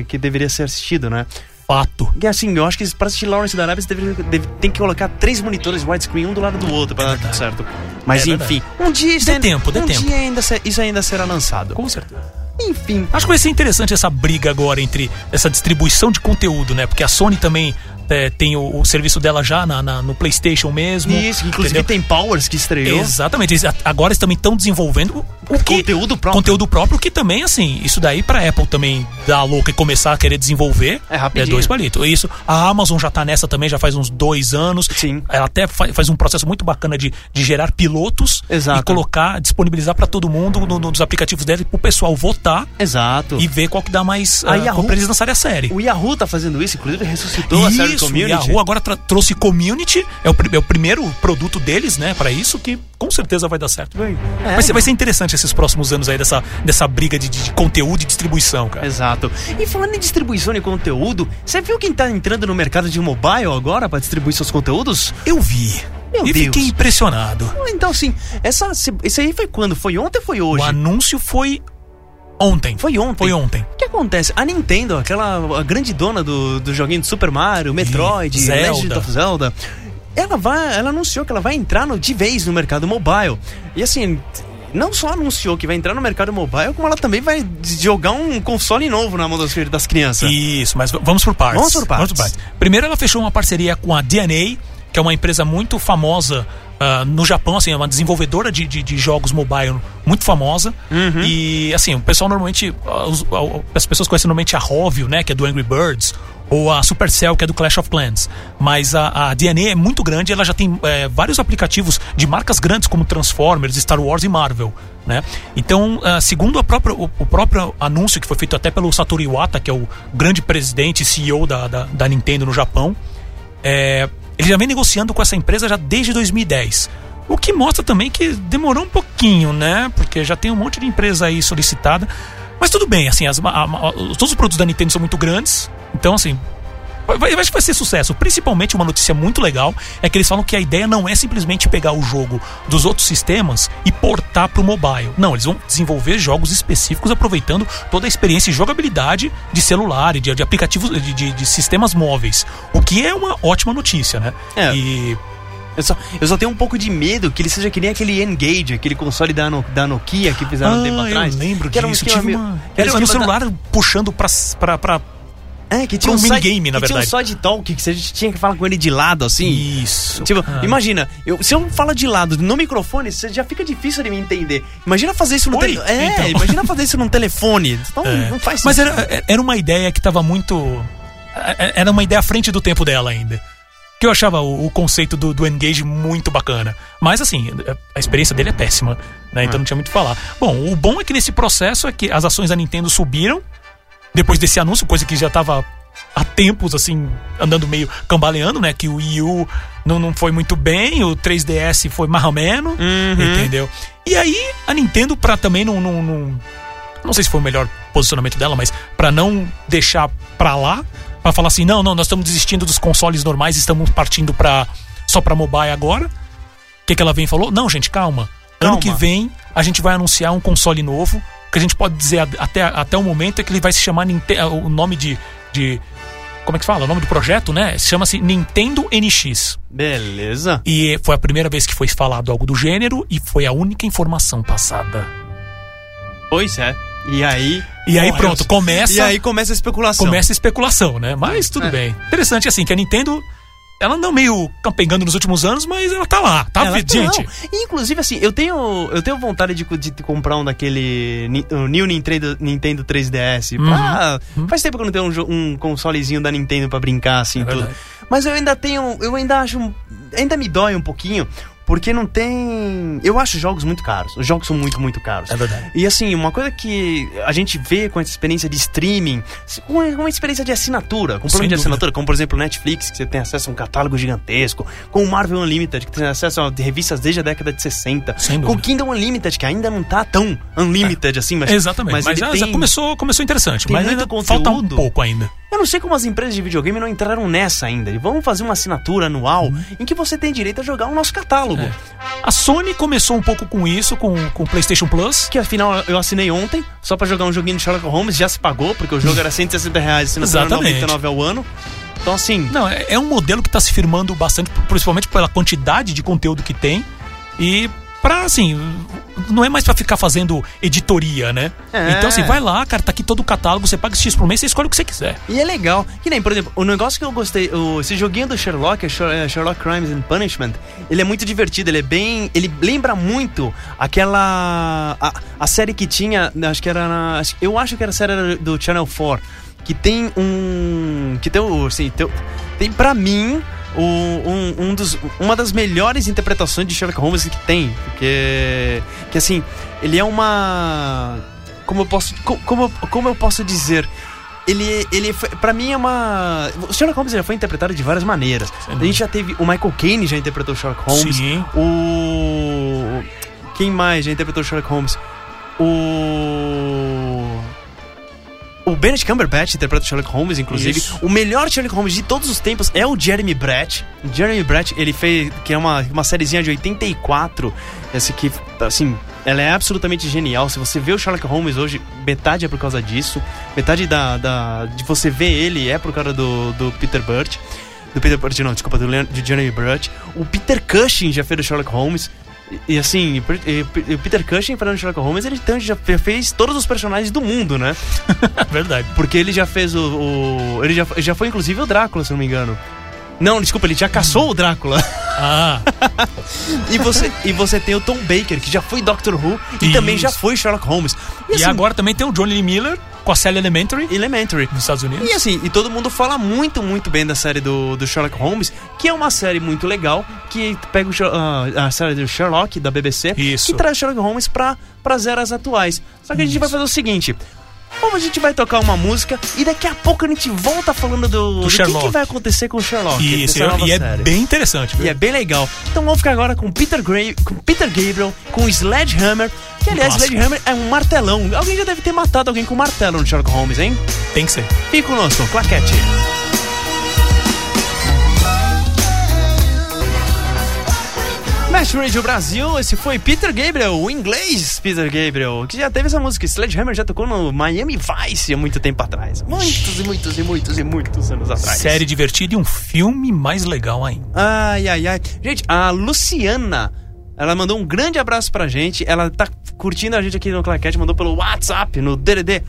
que deveria ser assistido, né? Fato. E assim, eu acho que pra assistir Lawrence da Arábia você deve, deve- tem que colocar três monitores widescreen um do lado do outro pra dar tudo certo. Mas É enfim, um dia isso Dê ainda, tempo, dê um tempo. dia ainda isso ainda será lançado. Com certeza. Enfim, Acho que vai ser interessante essa briga agora entre essa distribuição de conteúdo, né? Porque a Sony também é, tem o, o serviço dela já na, na- no PlayStation mesmo. isso, inclusive entendeu? tem Powers que estreou. Exatamente. Eles agora eles também estão desenvolvendo o que, Conteúdo próprio. Conteúdo próprio que também, assim, isso daí pra Apple também dar louca e começar a querer desenvolver. É rapidinho. dois palitos. Isso. A Amazon já tá nessa também já faz uns dois anos. Sim. Ela até fa- faz um processo muito bacana de, de gerar pilotos Exato. e colocar, disponibilizar pra todo mundo no- nos aplicativos dela e pro pessoal votar Exato. e ver qual que dá mais. A ah, pra eles lançarem a série. O Yahoo tá fazendo isso, inclusive ressuscitou a série Isso, o Community. Yahoo agora trouxe Community, é o, é o primeiro produto deles, né, Pra isso, que com certeza vai dar certo. Vai, É. vai, ser, vai ser interessante esses próximos anos aí dessa, dessa briga de, de conteúdo e distribuição, cara. Exato. E falando em distribuição de conteúdo, você viu quem tá entrando no mercado de mobile agora pra distribuir seus conteúdos? Eu vi. Meu e Deus. fiquei impressionado. Então, assim, essa, isso aí foi quando? Foi ontem ou foi hoje? O anúncio foi ontem. Foi ontem. Foi ontem. O que acontece? A Nintendo, aquela a grande dona do, do joguinho de Super Mario, Metroid, Zelda. Legend of Zelda, ela vai, ela anunciou que ela vai entrar no, de vez no mercado mobile. E assim, não só anunciou que vai entrar no mercado mobile, como ela também vai jogar um console novo na mão das, das crianças. Isso, mas v- vamos por partes. Vamos por partes. Primeiro, ela fechou uma parceria com a DNA, que é uma empresa muito famosa ah, no Japão, assim, é uma desenvolvedora de, de, de jogos mobile muito famosa. Uhum. E, assim, o pessoal normalmente. ah, os- ah, as pessoas conhecem normalmente a Rovio, né, que é do Angry Birds. Ou a Supercell, que é do Clash of Clans. Mas a, a DNA é muito grande, ela já tem eh, vários aplicativos de marcas grandes como Transformers, Star Wars e Marvel. Né? Então, ah, segundo a própria, o, o próprio anúncio que foi feito até pelo Satoru Iwata, que é o grande presidente e CEO da, da, da Nintendo no Japão, é, ele já vem negociando com essa empresa já desde 2010. O que mostra também que demorou um pouquinho, né? Porque já tem um monte de empresa aí solicitada. Mas tudo bem, assim, as- a- a- todos os produtos da Nintendo são muito grandes. Então, assim, vai, vai- acho que vai ser sucesso. Principalmente uma notícia muito legal é que eles falam que a ideia não é simplesmente pegar o jogo dos outros sistemas e portar pro mobile. Não, eles vão desenvolver jogos específicos aproveitando toda a experiência e jogabilidade de celular e de, de aplicativos, de, de- de sistemas móveis. O que é uma ótima notícia, né? É. E Eu só, eu só tenho um pouco de medo que ele seja que nem aquele Engage, aquele console da, No- da Nokia que fizeram um tempo ah, atrás. eu lembro que era um disso. esquema uma... era Era um esquema da- celular puxando pra, pra, pra... É, que tinha um um, minigame, na que verdade. Tinha um side talk que você tinha que falar com ele de lado, assim. Isso. Tipo, Ah. imagina, eu, se eu falo de lado no microfone, você já fica difícil de me entender. Imagina fazer isso no telefone. É, Então. imagina fazer isso num telefone. Então É. não faz Mas sentido. era, era uma ideia que tava muito. é- Era uma ideia à frente do tempo dela ainda. Que eu achava o, o conceito do, do Engage muito bacana. Mas assim, a experiência dele é péssima, né? Então não tinha muito o que falar. Bom, o bom é que nesse processo é que as ações da Nintendo subiram depois desse anúncio, coisa que já tava há tempos, assim, andando meio cambaleando, né? Que o Wii U não, não foi muito bem, o 3DS foi mais ou menos, entendeu? E aí a Nintendo, pra também não, não, não não sei se foi o melhor posicionamento dela, mas pra não deixar pra lá, pra falar assim, não, não, nós estamos desistindo dos consoles normais, estamos partindo para só pra mobile agora. O que que ela vem e falou? Não, gente, calma. Ano Calma. que vem a gente vai anunciar um console novo, que a gente pode dizer até, até o momento é que ele vai se chamar Ninte- o nome de, de como é que fala? O nome do projeto, né? Chama-se Nintendo NX. Beleza. E foi a primeira vez que foi falado algo do gênero e foi a única informação passada. Pois é. E aí. E aí pronto, começa E aí começa a especulação. começa a especulação, né? Mas tudo É. bem. Interessante assim que a Nintendo ela andou meio campengando nos últimos anos, mas ela tá lá, tá? Ela- gente, não. E, Inclusive, assim, eu tenho, eu tenho vontade de, de comprar um daquele o New Nintendo, Nintendo 3DS. pra- Faz tempo que eu não tenho um, um consolezinho da Nintendo pra brincar, assim, É tudo. Mas eu ainda tenho. Eu ainda acho. um- Ainda me dói um pouquinho. Porque não tem. Eu acho jogos muito caros. Os jogos são muito, muito caros. É verdade. E assim, uma coisa que a gente vê com essa experiência de streaming, com uma experiência de assinatura, com plano de assinatura, como por exemplo Netflix, que você tem acesso a um catálogo gigantesco, com o Marvel Unlimited, que tem acesso a revistas desde a década de 60, Sem com o. Kingdom Unlimited, que ainda não tá tão unlimited assim, mas. Exatamente. Mas, ele já, tem- já começou, começou interessante, mas ainda falta um conteúdo. pouco ainda. Eu não sei como as empresas de videogame não entraram nessa ainda. E vamos fazer uma assinatura anual Uhum. em que você tem direito a jogar o nosso catálogo. É. A Sony começou um pouco com isso, com o PlayStation Plus. Que afinal eu assinei ontem, só pra jogar um joguinho de Sherlock Holmes, já se pagou, porque o jogo era 160 reais, assinatura Exatamente. 99 ao ano. Então assim, Não, é, é um modelo que está se firmando bastante, principalmente pela quantidade de conteúdo que tem. E pra, assim, não é mais pra ficar fazendo editoria, né? É. Então, assim, vai lá, cara, tá aqui todo o catálogo, você paga X por mês, você escolhe o que você quiser. E é legal. Que nem, por exemplo, o negócio que eu gostei, o, esse joguinho do Sherlock, é é Sherlock Crimes and Punishment, ele é muito divertido, ele é bem. Ele lembra muito aquela. A, a série que tinha, acho que era na. Eu acho que era a série do Channel 4, que tem um. Que tem o. Assim, tem, tem pra mim. O- um, um dos, uma das melhores interpretações de Sherlock Holmes que tem. Porque. Que assim, ele é uma. Como eu posso. co- Como, como eu posso dizer? ele, ele foi, pra mim é uma. O Sherlock Holmes já foi interpretado de várias maneiras. A gente já teve. O Michael Caine já interpretou o Sherlock Holmes. Sim. O. Quem mais já interpretou o Sherlock Holmes? O. O Benedict Cumberbatch interpreta o Sherlock Holmes, inclusive. Isso. O melhor Sherlock Holmes de todos os tempos é o Jeremy Brett. O Jeremy Brett, ele fez, que é uma, uma sériezinha de 84, esse que, assim, ela é absolutamente genial. Se você vê o Sherlock Holmes hoje, metade é por causa disso. Metade da, da de você ver ele é por causa do, do Peter Burt. Do Peter Burt, não, desculpa, do, Leon, de Jeremy Brett. O Peter Cushing já fez o Sherlock Holmes. E, e assim, o Peter Cushing fazendo Sherlock Holmes, ele já fe- fez todos os personagens do mundo, né? Verdade. Porque ele já fez o. o- ele já, já foi inclusive o Drácula, se não me engano. Não, desculpa, ele já caçou o Drácula. Ah, e, você, e você tem o Tom Baker, que já foi Doctor Who e também já Isso. foi Sherlock Holmes. E, e assim, agora também tem o Johnny Lee Miller com a série Elementary Elementary. nos Estados Unidos. E assim, e todo mundo fala muito, muito bem da série do, do Sherlock Holmes, que é uma série muito legal, que pega o ah, a série do Sherlock, da BBC, Isso. que traz Sherlock Holmes pra, pras eras atuais. Só que a gente vai fazer o seguinte. Como a gente vai tocar uma música e daqui a pouco a gente volta falando do, do, que, Sherlock. que vai acontecer com o Sherlock. Isso, e é série. bem interessante, viu? E é bem legal. Então vamos ficar agora com Peter, Gra com Peter Gabriel, com Sledgehammer, que aliás, Clássico. Sledgehammer é um martelão. Alguém já deve ter matado alguém com martelo no Sherlock Holmes, hein? Tem que ser. Fique conosco, claquete. Mesh Radio Brasil, esse foi Peter Gabriel, o inglês Peter Gabriel, que já teve essa música. Sledgehammer já tocou no Miami Vice há muito tempo atrás. Muitos e muitos e muitos e muitos anos atrás. Série divertida e um filme mais legal ainda. Ai, ai, ai. Gente, a Luciana, ela mandou um grande abraço pra gente. Ela tá curtindo a gente aqui no Claquete, mandou pelo WhatsApp, no DDD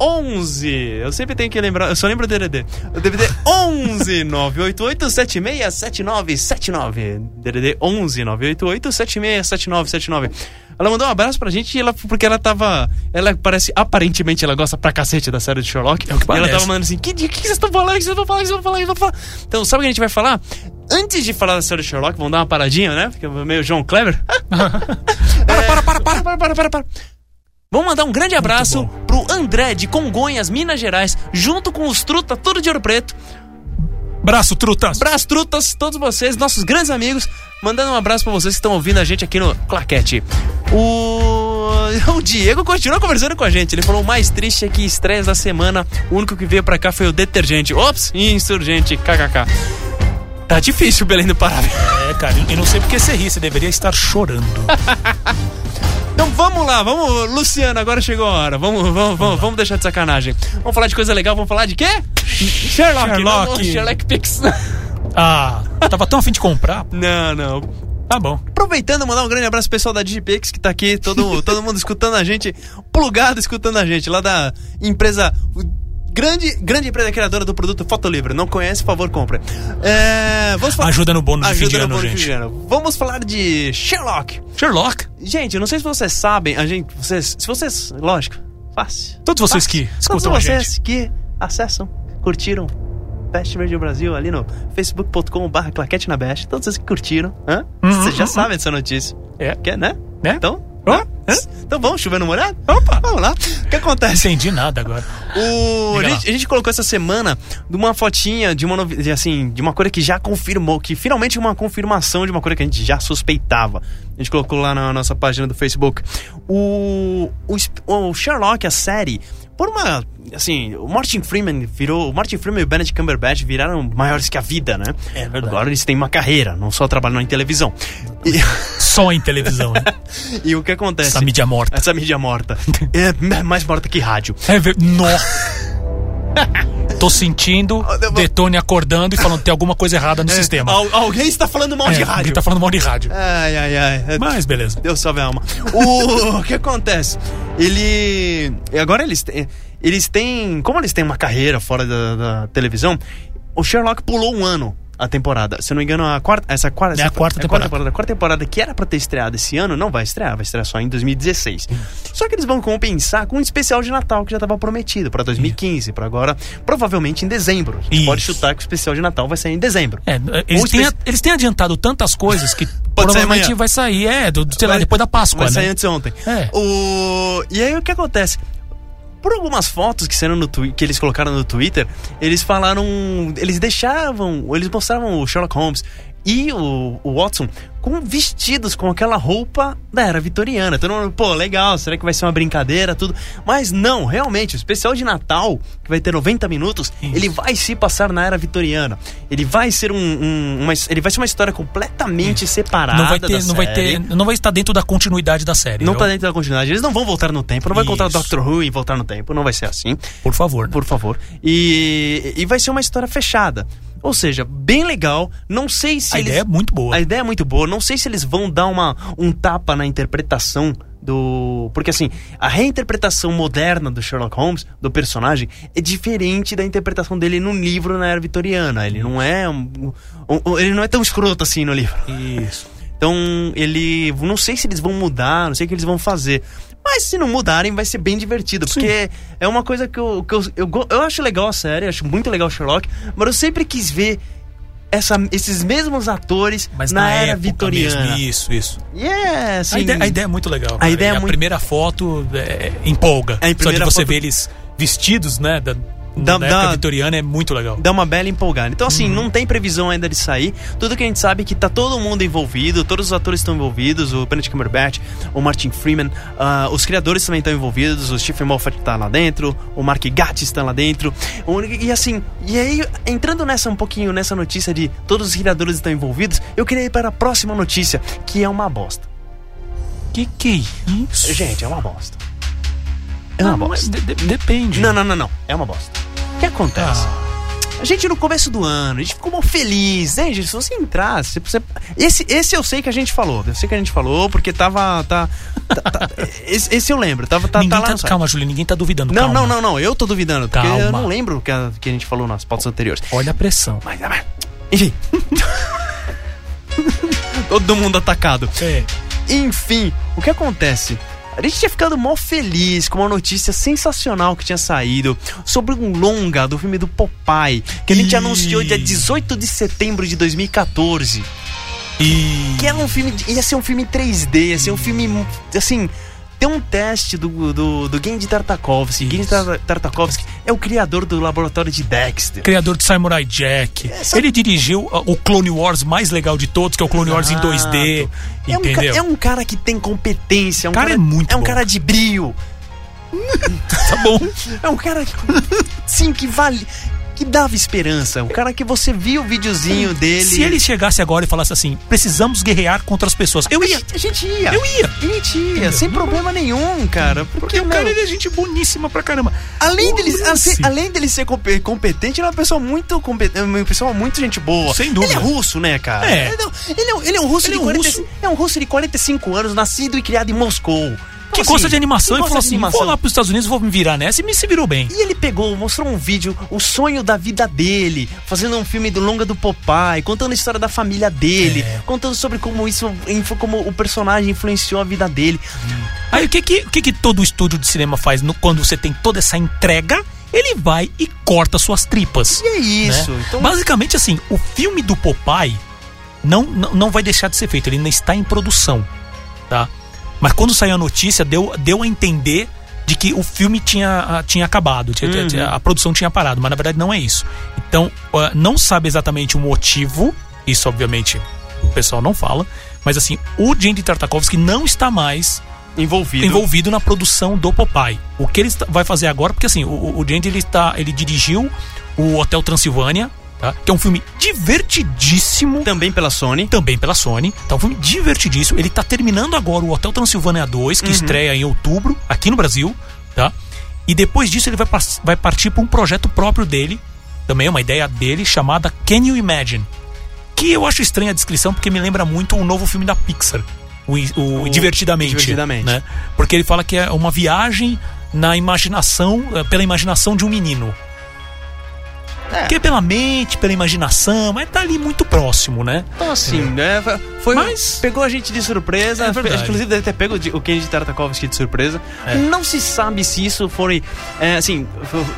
11. Eu sempre tenho que lembrar, eu só lembro o DDD. O DDD 11 988 767979. DDD 11 988 767979. Ela mandou um abraço pra gente ela, porque ela tava. Ela parece. Aparentemente ela gosta pra cacete da série de Sherlock. É o que e ela tava mandando assim: que, que, que vocês estão falando? O que vocês vão falar? Que vocês vão falar? Que vocês vão falar? Então, sabe o que a gente vai falar? Antes de falar da série de Sherlock, vamos dar uma paradinha, né? Fica meio João Clever. para, para, para, para, para, para, para, para. Vamos mandar um grande abraço pro André de Congonhas, Minas Gerais, junto com os Truta, tudo de Ouro Preto. Braço, trutas! Abraço, trutas, todos vocês, nossos grandes amigos. Mandando um abraço pra vocês que estão ouvindo a gente aqui no Claquete. O... o Diego continuou conversando com a gente. Ele falou: o mais triste é que estresse da semana, o único que veio pra cá foi o detergente. Ops, insurgente, kkk. Tá difícil, Belém do Pará. É, cara, e não sei porque você ri, você deveria estar chorando. Então vamos lá, vamos, Luciano, agora chegou a hora. Vamos, vamos, vamos, vamos deixar de sacanagem. Vamos falar de coisa legal, vamos falar de quê? Sherlock, Sherlock. Não, Sherlock Pix. Ah, tava tão afim de comprar. Não, não. Tá bom. Aproveitando, mandar um grande abraço pro pessoal da Digipix que tá aqui, todo, todo mundo escutando a gente, plugado escutando a gente, lá da empresa Grande, grande empresa criadora do produto Fotolivre. Não conhece, por favor, compra. É, vamos falar- Ajuda no bônus de fim de Ajuda no ano, de gente. de ano. Vamos falar de Sherlock. Sherlock. Gente, eu não sei se vocês sabem, a gente, vocês, se vocês, lógico, fácil. Todos vocês Fácil. que Todos escutam a vocês gente. que acessam, curtiram Best Radio Brasil ali no facebook.com/barra claquete na Best. Todos vocês que curtiram, hã? Uhum, Vocês já uhum. sabem dessa notícia. É. Quer, né? Né? Então, Hã? então vamos chover no molhado? Opa. Vamos lá. O que acontece? Entendi nada agora. O, a, gente, a gente colocou essa semana de uma fotinha de uma novi- de, assim, de uma coisa que já confirmou, que finalmente uma confirmação de uma coisa que a gente já suspeitava. A gente colocou lá na nossa página do Facebook. O, o, o Sherlock, a série, por uma. Assim, o Martin Freeman virou. O Martin Freeman e o Benedict Cumberbatch viraram maiores que a vida, né? É verdade. Agora eles têm uma carreira, não só trabalham em televisão. E, Só em televisão, né? e o que acontece? Essa mídia morta. Essa mídia morta. É mais morta que rádio. É ver... Nó. Tô sentindo Detone acordando e falando que tem alguma coisa errada no sistema. Al- alguém está falando mal É, de alguém rádio. tá falando mal de rádio. Ai, ai, ai. É- Mas beleza. Deus salve a alma. O, o que acontece? Ele. Agora eles têm. Eles têm. Como eles têm uma carreira fora da, da televisão, o Sherlock pulou um ano a temporada. Se eu não me engano, a quarta. Essa quarta, É a essa- quarta temporada. A quarta temporada que era pra ter estreado esse ano, não vai estrear, vai estrear só em 2016. Só que eles vão compensar com um especial de Natal que já estava prometido pra 2015, pra agora, provavelmente em dezembro. A gente Isso. pode chutar que o especial de Natal vai sair em dezembro. É, eles, têm, espe- eles têm adiantado tantas coisas que sair provavelmente vai sair, é, do, sei lá, Vai- depois da Páscoa, Vai sair né? antes de ontem. É. O... E aí o que acontece? Por algumas fotos que, saíram no que eles colocaram no Twitter, eles falaram. Eles deixavam. Eles mostravam o Sherlock Holmes e o, o Watson com vestidos com aquela roupa da era vitoriana. Todo mundo, pô, legal, será que vai ser uma brincadeira, tudo? Mas não, realmente, o especial de Natal, que vai ter 90 minutos, ele vai se passar na era vitoriana. Ele vai ser um, um- uma, ele vai ser uma história completamente separada. Não vai ter, da não vai série. ter, não vai estar dentro da continuidade da série. Não Eu- tá dentro da continuidade. Eles não vão voltar no tempo. Não vai encontrar o Isso. Doctor Who e voltar no tempo. Não vai ser assim. Por favor. né? Por favor. E, e vai ser uma história fechada. Ou seja, bem legal. Não sei se A eles... ideia é muito boa. A ideia é muito boa. Não sei se eles vão dar uma, um tapa na interpretação do. Porque assim, a reinterpretação moderna do Sherlock Holmes, do personagem, é diferente da interpretação dele no livro na era vitoriana. Ele não é. um- um- ele não é tão escroto assim no livro. Isso. Então, ele. Não sei se eles vão mudar, não sei o que eles vão fazer. Mas se não mudarem, vai ser bem divertido. Porque é uma coisa que eu, que eu, eu, eu acho legal a série, acho muito legal o Sherlock, mas eu sempre quis ver essa, esses mesmos atores Mas na, na, era vitoriana. mesmo. Isso, isso. É, assim, a, ideia, a ideia é muito legal. A ideia é a muito- primeira foto é, empolga. É, em Só de primeira você foto- ver eles vestidos, né? Da, Da- da, época vitoriana é muito legal. dá uma bela empolgada. Então, assim, não tem previsão ainda de sair. Tudo que a gente sabe é que tá todo mundo envolvido, todos os atores estão envolvidos, o Benedict Cumberbatch, o Martin Freeman, ah, os criadores também estão envolvidos, o Stephen Moffat tá lá dentro, o Mark Gatiss tá lá dentro. E assim, e aí, entrando nessa um pouquinho, nessa notícia de todos os criadores estão envolvidos, eu queria ir para a próxima notícia, que é uma bosta. Que que é isso? Gente, é uma bosta. É uma Não, bosta. de- de- depende. Não, não, não, não. É uma bosta. O que acontece? Ah, A gente no começo do ano, a gente ficou mó feliz, né, gente? Se você entrasse, se você... Esse, esse eu sei que a gente falou. Eu sei que a gente falou, porque tava. Tá, tá- tá- esse, esse eu lembro. Tava, tá, ninguém tá lá tá, calma, Júlio, ninguém tá duvidando. Não, calma. não, não, não. Eu tô duvidando. Porque eu Calma. não lembro o que a, que a gente falou nas pautas anteriores. Olha a pressão. Mas, mas enfim. Todo mundo atacado. É. Enfim, o que acontece? A gente tinha ficado mó feliz com uma notícia sensacional que tinha saído sobre um longa do filme do Popeye, que a gente Ih. anunciou dia 18 de setembro de 2014. E. Que era um filme. Ia ser um filme em 3D, ia ser um filme. Assim. Tem um teste do, do, do Gendy Tartakovsky. Gendy Isso. Tar- Tartakovsky é o criador do laboratório de Dexter. Criador de Samurai Jack. Essa- Ele dirigiu o Clone Wars mais legal de todos, que é o Clone Wars em 2D. É um, Entendeu? é um cara que tem competência. É um Cara, é muito É um bom. cara de brio. Tá bom. É um cara que. Sim, que vale. Que dava esperança. Um cara que você viu o videozinho dele. Se ele chegasse agora e falasse assim: precisamos guerrear contra as pessoas. Eu ia. A gente ia. Eu ia. A gente ia, sem problema nenhum, cara. Porque, Porque o cara ele é gente boníssima pra caramba. além, dele, O assim, além dele ser compe- competente, ele é uma pessoa muito competente, uma pessoa muito gente boa. Sem dúvida. Ele é russo, né, cara? É. Ele, é, ele é um- ele é um russo Ele de é um 40 russo- é um russo de 45 anos, nascido e criado em Moscou. Que assim, gosta de animação e falou assim: animação. vou lá pros Estados Unidos, vou me virar nessa e me se virou bem. E ele pegou, mostrou um vídeo, o sonho da vida dele, fazendo um filme do longa do Popeye, contando a história da família dele, É. contando sobre como isso, como o personagem influenciou a vida dele. Aí o que que, o que, que todo estúdio de cinema faz no- quando você tem toda essa entrega? Ele vai e corta suas tripas. E é isso. né? Então, Basicamente assim, o filme do Popeye não, não, não vai deixar de ser feito, ele ainda está em produção, tá? Mas quando saiu a notícia, deu, deu a entender de que o filme tinha, ah, tinha acabado, tinha- Uhum. tinha- a produção tinha parado, mas na verdade não é isso. Então, ah, não sabe exatamente o motivo, isso obviamente o pessoal não fala, mas assim, o Jenny Tartakovsky não está mais envolvido. envolvido na produção do Popeye. O que ele vai fazer agora, porque assim, o, o Gente ele está, ele dirigiu o Hotel Transilvânia, tá? Que é um filme divertidíssimo, Também pela Sony. também pela Sony. Tá um filme divertidíssimo. Ele tá terminando agora o Hotel Transilvânia 2, Uhum. que estreia em outubro aqui no Brasil, tá? E depois disso ele vai, vai partir para um projeto próprio dele, também é uma ideia dele chamada Can You Imagine? Que eu acho estranha a descrição porque me lembra muito o novo filme da Pixar. O, o O Divertidamente, Divertidamente. né? Porque ele fala que é uma viagem na imaginação, eh, pela imaginação de um menino. É. Que é pela mente, pela imaginação, mas tá ali muito próximo, né? Então, assim, né? Foi, Mas- Pegou a gente de surpresa. É. Inclusive, deve ter pego o Kenji Tartakovsky de surpresa. É. Não se sabe se isso foi. é, assim,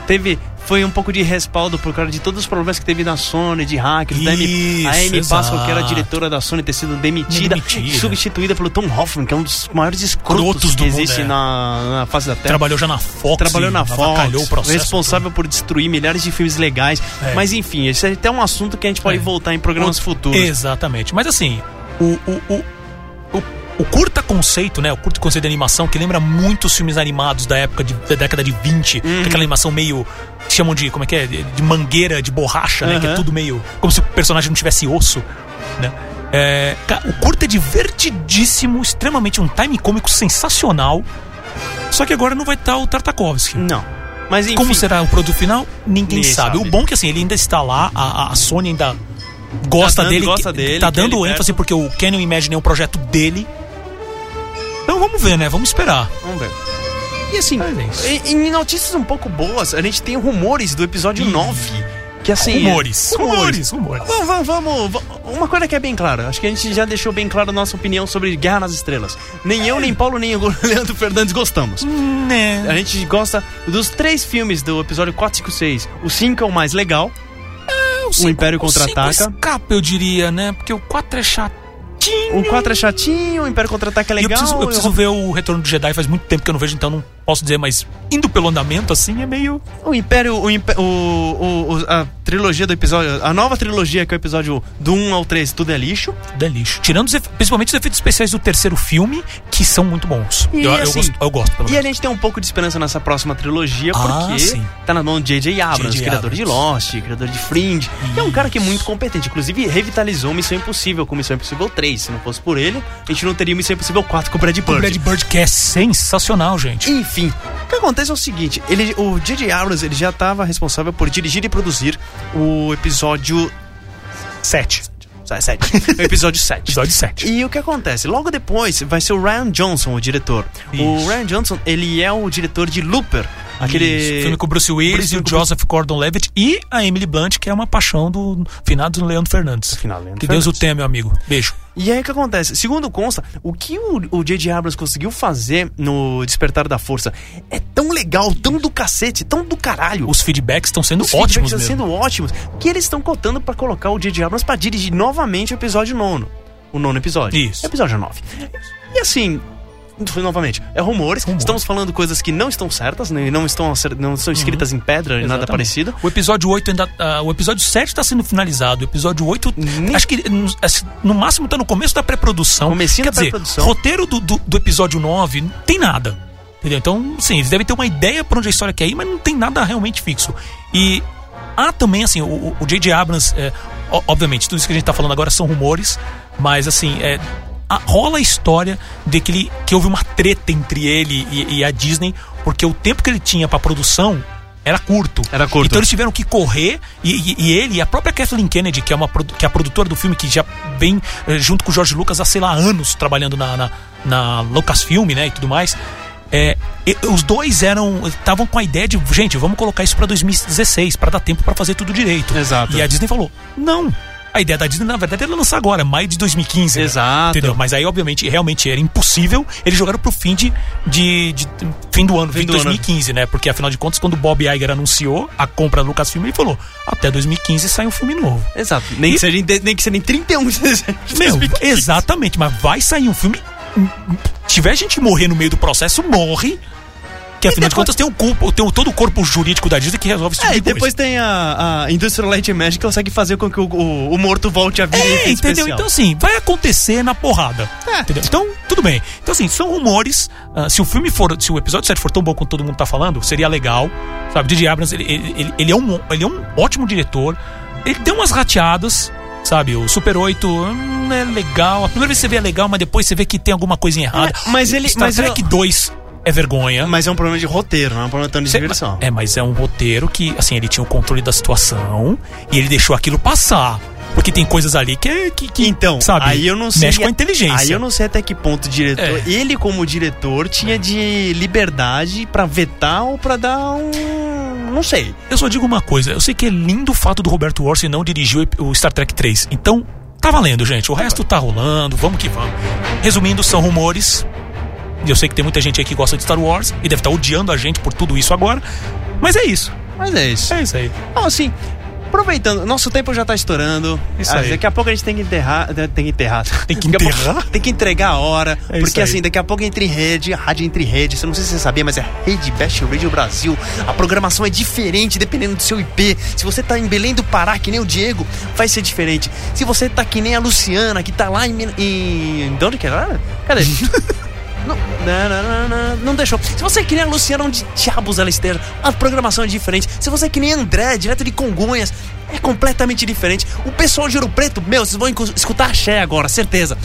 teve. Foi um pouco de respaldo por causa de todos os problemas que teve na Sony, de hackers, da a Amy Pascal, que era diretora da Sony, ter sido demitida, Demitida. substituída pelo Tom Hoffman, que é um dos maiores escrotos que mundo, existe é. na, na face da Terra. Trabalhou já na Fox. Trabalhou na Fox, o processo. responsável por destruir milhares de filmes legais. É. Mas enfim, esse é até um assunto que a gente pode É. voltar em programas O- futuros. Exatamente. Mas assim, o, o, o, o, o curta conceito, né? O curto conceito de animação que lembra muito os filmes animados da época de, da década de 20, Uhum. que aquela animação meio. chamam de. como é que é? De, mangueira, de borracha, né? Que é Aham. tudo meio. como se o personagem não tivesse osso, né? É, o curta é divertidíssimo, extremamente um time cômico sensacional. Só que agora não vai estar o Tartakovsky. Não. Mas enfim. Como será o produto final? Ninguém, sabe. sabe. O bom é que assim, ele ainda está lá, a, a Sony ainda gosta Tá dando- dele, gosta dele, tá dando ênfase perto. porque o Can You Imagine é um projeto dele. Então vamos ver, né? Vamos esperar. Vamos ver. E assim, É isso. em, em notícias um pouco boas, a gente tem rumores do episódio 9. Que assim. Rumores. Rumores. Rumores, rumores. Vamos, vamos, vamos, va- Uma coisa que é bem clara. Acho que a gente já deixou bem clara a nossa opinião sobre Guerra nas Estrelas. Nem eu, nem Paulo, nem o Leandro Fernandes gostamos. A Né? gente gosta dos três filmes do episódio 4, 5, 6. O 5 é o mais legal. cinco- Império o cinco Contra-Ataca. escapa, eu diria, né? Porque o 4 é chatinho. O 4 é chatinho, o Império Contra-Ataque é E eu legal. preciso, eu preciso ver o Retorno do Jedi, faz muito tempo que eu não vejo, então não posso dizer, mas indo pelo andamento assim é meio. O Império, o, o, o- o- a trilogia do episódio, a nova trilogia que é o episódio do 1 ao 3, tudo é lixo. Tudo é lixo. Tirando os principalmente os efeitos especiais do terceiro filme, que são muito bons. E eu, eu assim, gosto, eu gosto, E a menos. gente tem um pouco de esperança nessa próxima trilogia, Ah, porque sim. tá na mão de J.J. Abrams, J.J. criador de Abrams. Lost, criador de Fringe, que é um cara que é muito competente. Inclusive, revitalizou Missão Impossível com Missão Impossível 3. Se não fosse por ele, a gente não teria Missão Impossível 4 com o Brad O Bird. Brad Bird que é sensacional, gente. Enfim, o que acontece é o seguinte: ele, o J.J. Abrams ele já estava responsável por dirigir e produzir o episódio 7. 7. o episódio 7. Episódio 7. E o que acontece? Logo depois vai ser o Ryan Johnson, o diretor. O Isso. Ryan Johnson, ele é o diretor de Looper. Aquele Isso, filme com o Bruce Willis Bruce- e o Joseph Gordon-Levitt e a Emily Blunt, que é uma paixão do finado Leandro Fernandes. Leandro que Deus o Fernandes. tenha, meu amigo. Beijo. E aí o que acontece? Segundo consta, o que o J.J. Abrams conseguiu fazer no Despertar da Força é tão legal, tão do cacete, tão do caralho. Os feedbacks estão sendo Os ótimos estão sendo ótimos, que eles estão cotando pra colocar o J.J. Abrams pra dirigir novamente o episódio nono. O nono episódio. Isso. Episódio 9. E assim, novamente, é rumores. Rumores. Estamos falando coisas que não estão certas, né, não estão, não são escritas em pedra, nada Uhum. Parecido. O episódio 8 ainda. ah, o episódio 7 tá sendo finalizado. O episódio 8. Nem- Acho que no, assim, no máximo tá no começo da pré-produção. Comecinho Quer da dizer, pré-produção. roteiro do, do, do episódio 9 não tem nada. Entendeu? Então, sim, eles devem ter uma ideia pra onde a história quer ir, mas não tem nada realmente fixo. E há também, assim, o J.J. Abrams, é, obviamente, tudo isso que a gente tá falando agora são rumores, mas assim, é, a- rola a história de que, ele, que houve uma treta entre ele e, e a Disney, porque o tempo que ele tinha pra produção era curto. Era curto. Então eles tiveram que correr e, e- e ele e a própria Kathleen Kennedy, que é, uma, que é a produtora do filme, que já vem eh, junto com o George Lucas há, sei lá, anos trabalhando na, na, na Lucasfilm, né, e tudo mais, é, e- os dois eram estavam com a ideia de, gente, vamos colocar isso pra 2016 pra dar tempo pra fazer tudo direito. Exato. E a Disney falou: "Não, a ideia da Disney, na verdade, era lançar agora, maio de 2015. né? Exato. Entendeu? Mas aí, obviamente, realmente era impossível. Eles jogaram pro fim de. de, de- fim do ano, fim, Fim de do ano. 2015, né? Porque afinal de contas, quando o Bob Iger anunciou a compra do Lucasfilm, ele falou: até 2015 sai um filme novo. Exato. Nem, E- que seja, nem que seja em 31 de dezembro de Meu, 2015. exatamente, mas vai sair um filme. Tiver gente morrer no meio do processo, morre. Que afinal de depois- contas tem, o corpo, tem o- todo o corpo jurídico da Disney que resolve esse tipo É, e de coisa. depois tem a, a Industrial Light and Magic que consegue fazer com que o, o- o morto volte à vida É, entendeu? especial. Então, assim, vai acontecer na porrada. É. Entendeu? Então, tudo bem. Então, assim, são rumores. ah, se o filme for. Se o episódio 7 for tão bom quanto todo mundo tá falando, seria legal. Sabe, Didi Abrams, ele, ele, ele- é um, ele é um ótimo diretor. Ele tem umas rateadas. Sabe, o Super 8 hum, é legal. A primeira vez que você vê é legal, mas depois você vê que tem alguma coisa errada. É, mas ele- Star mas Trek eu- 2 é vergonha. Mas é um problema de roteiro, não é um problema tanto de Cê- diversão. É, mas é um roteiro que, assim, ele tinha o controle da situação e ele deixou aquilo passar. Porque tem coisas ali que, que, que Então, sabe, aí eu não sei. mexe com a inteligência. Aí eu não sei até que ponto o diretor. É. Ele, como diretor, tinha de liberdade pra vetar ou pra dar um. Não sei. Eu só digo uma coisa, eu sei que é lindo o fato do Roberto Orsi não dirigir o Star Trek 3. Então, tá valendo, gente. O resto tá rolando, vamos que vamos. Resumindo, são rumores. E eu sei que tem muita gente aí que gosta de Star Wars e deve estar odiando a gente por tudo isso agora. Mas é isso. Mas é isso. É isso aí. Então, assim, aproveitando, nosso tempo já tá estourando. Isso Ah, aí. Daqui a pouco a gente tem que enterrar. né, Tem que enterrar. Tem que pouco- enterrar? Tem que entregar a hora. É porque assim, daqui a pouco entre rede, a rádio entre rede. Você não sei se você sabia, mas é Rede Best Radio Brasil. A programação é diferente dependendo do seu IP. Se você tá em Belém do Pará, que nem o Diego, vai ser diferente. Se você tá que nem a Luciana, que tá lá em. Em... De onde que era? Cadê? Não, não, não, não, não, deixou. Se você é que nem a Luciana, onde diabos ela esteja, a programação é diferente. Se você é que nem André, direto de Congonhas, é completamente diferente. O pessoal de Ouro Preto, meu, vocês vão escutar axé agora, certeza.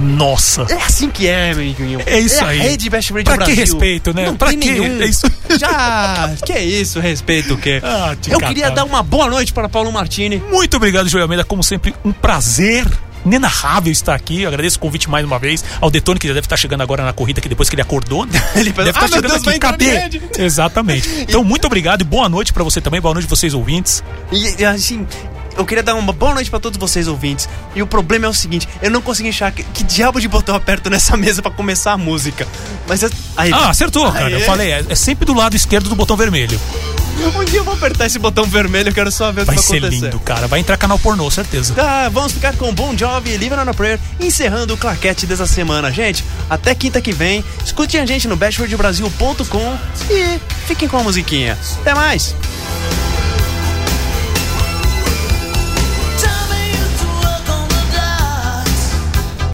Nossa. É assim que é, meu amiguinho. É isso é aí. A Rede Best Radio Pra que respeito, né? Não Pra que? nenhum. É isso. Já, que isso, respeito o quê? Ah, Eu catar. queria dar uma boa noite para Paulo Martini. Muito obrigado, Joel Almeida. Como sempre, um prazer inenarrável estar aqui. Eu agradeço o convite mais uma vez. Ao Detone, que já deve estar chegando agora na corrida, que depois que ele acordou. né? Ele deve estar "Ah, meu chegando Deus, aqui. Cadê? rede." Exatamente. Então, muito obrigado e boa noite pra você também. Boa noite, vocês ouvintes. E, assim, eu queria dar uma boa noite pra todos vocês ouvintes. E o problema é o seguinte: eu não consegui achar que, que diabo de botão aperto nessa mesa pra começar a música. Mas eu- aí, Ah, acertou, cara. Aê. Eu falei, é, é sempre do lado esquerdo do botão vermelho. um dia eu vou apertar esse botão vermelho, eu quero só ver o que Vai vai ser acontecer. lindo, cara. Vai entrar canal pornô, certeza. Tá, vamos ficar com Bon Jovi e Live on a Prayer, encerrando o claquete dessa semana. Gente, até quinta que vem. Escutem a gente no bashwordbrasil.com e fiquem com a musiquinha. Até mais!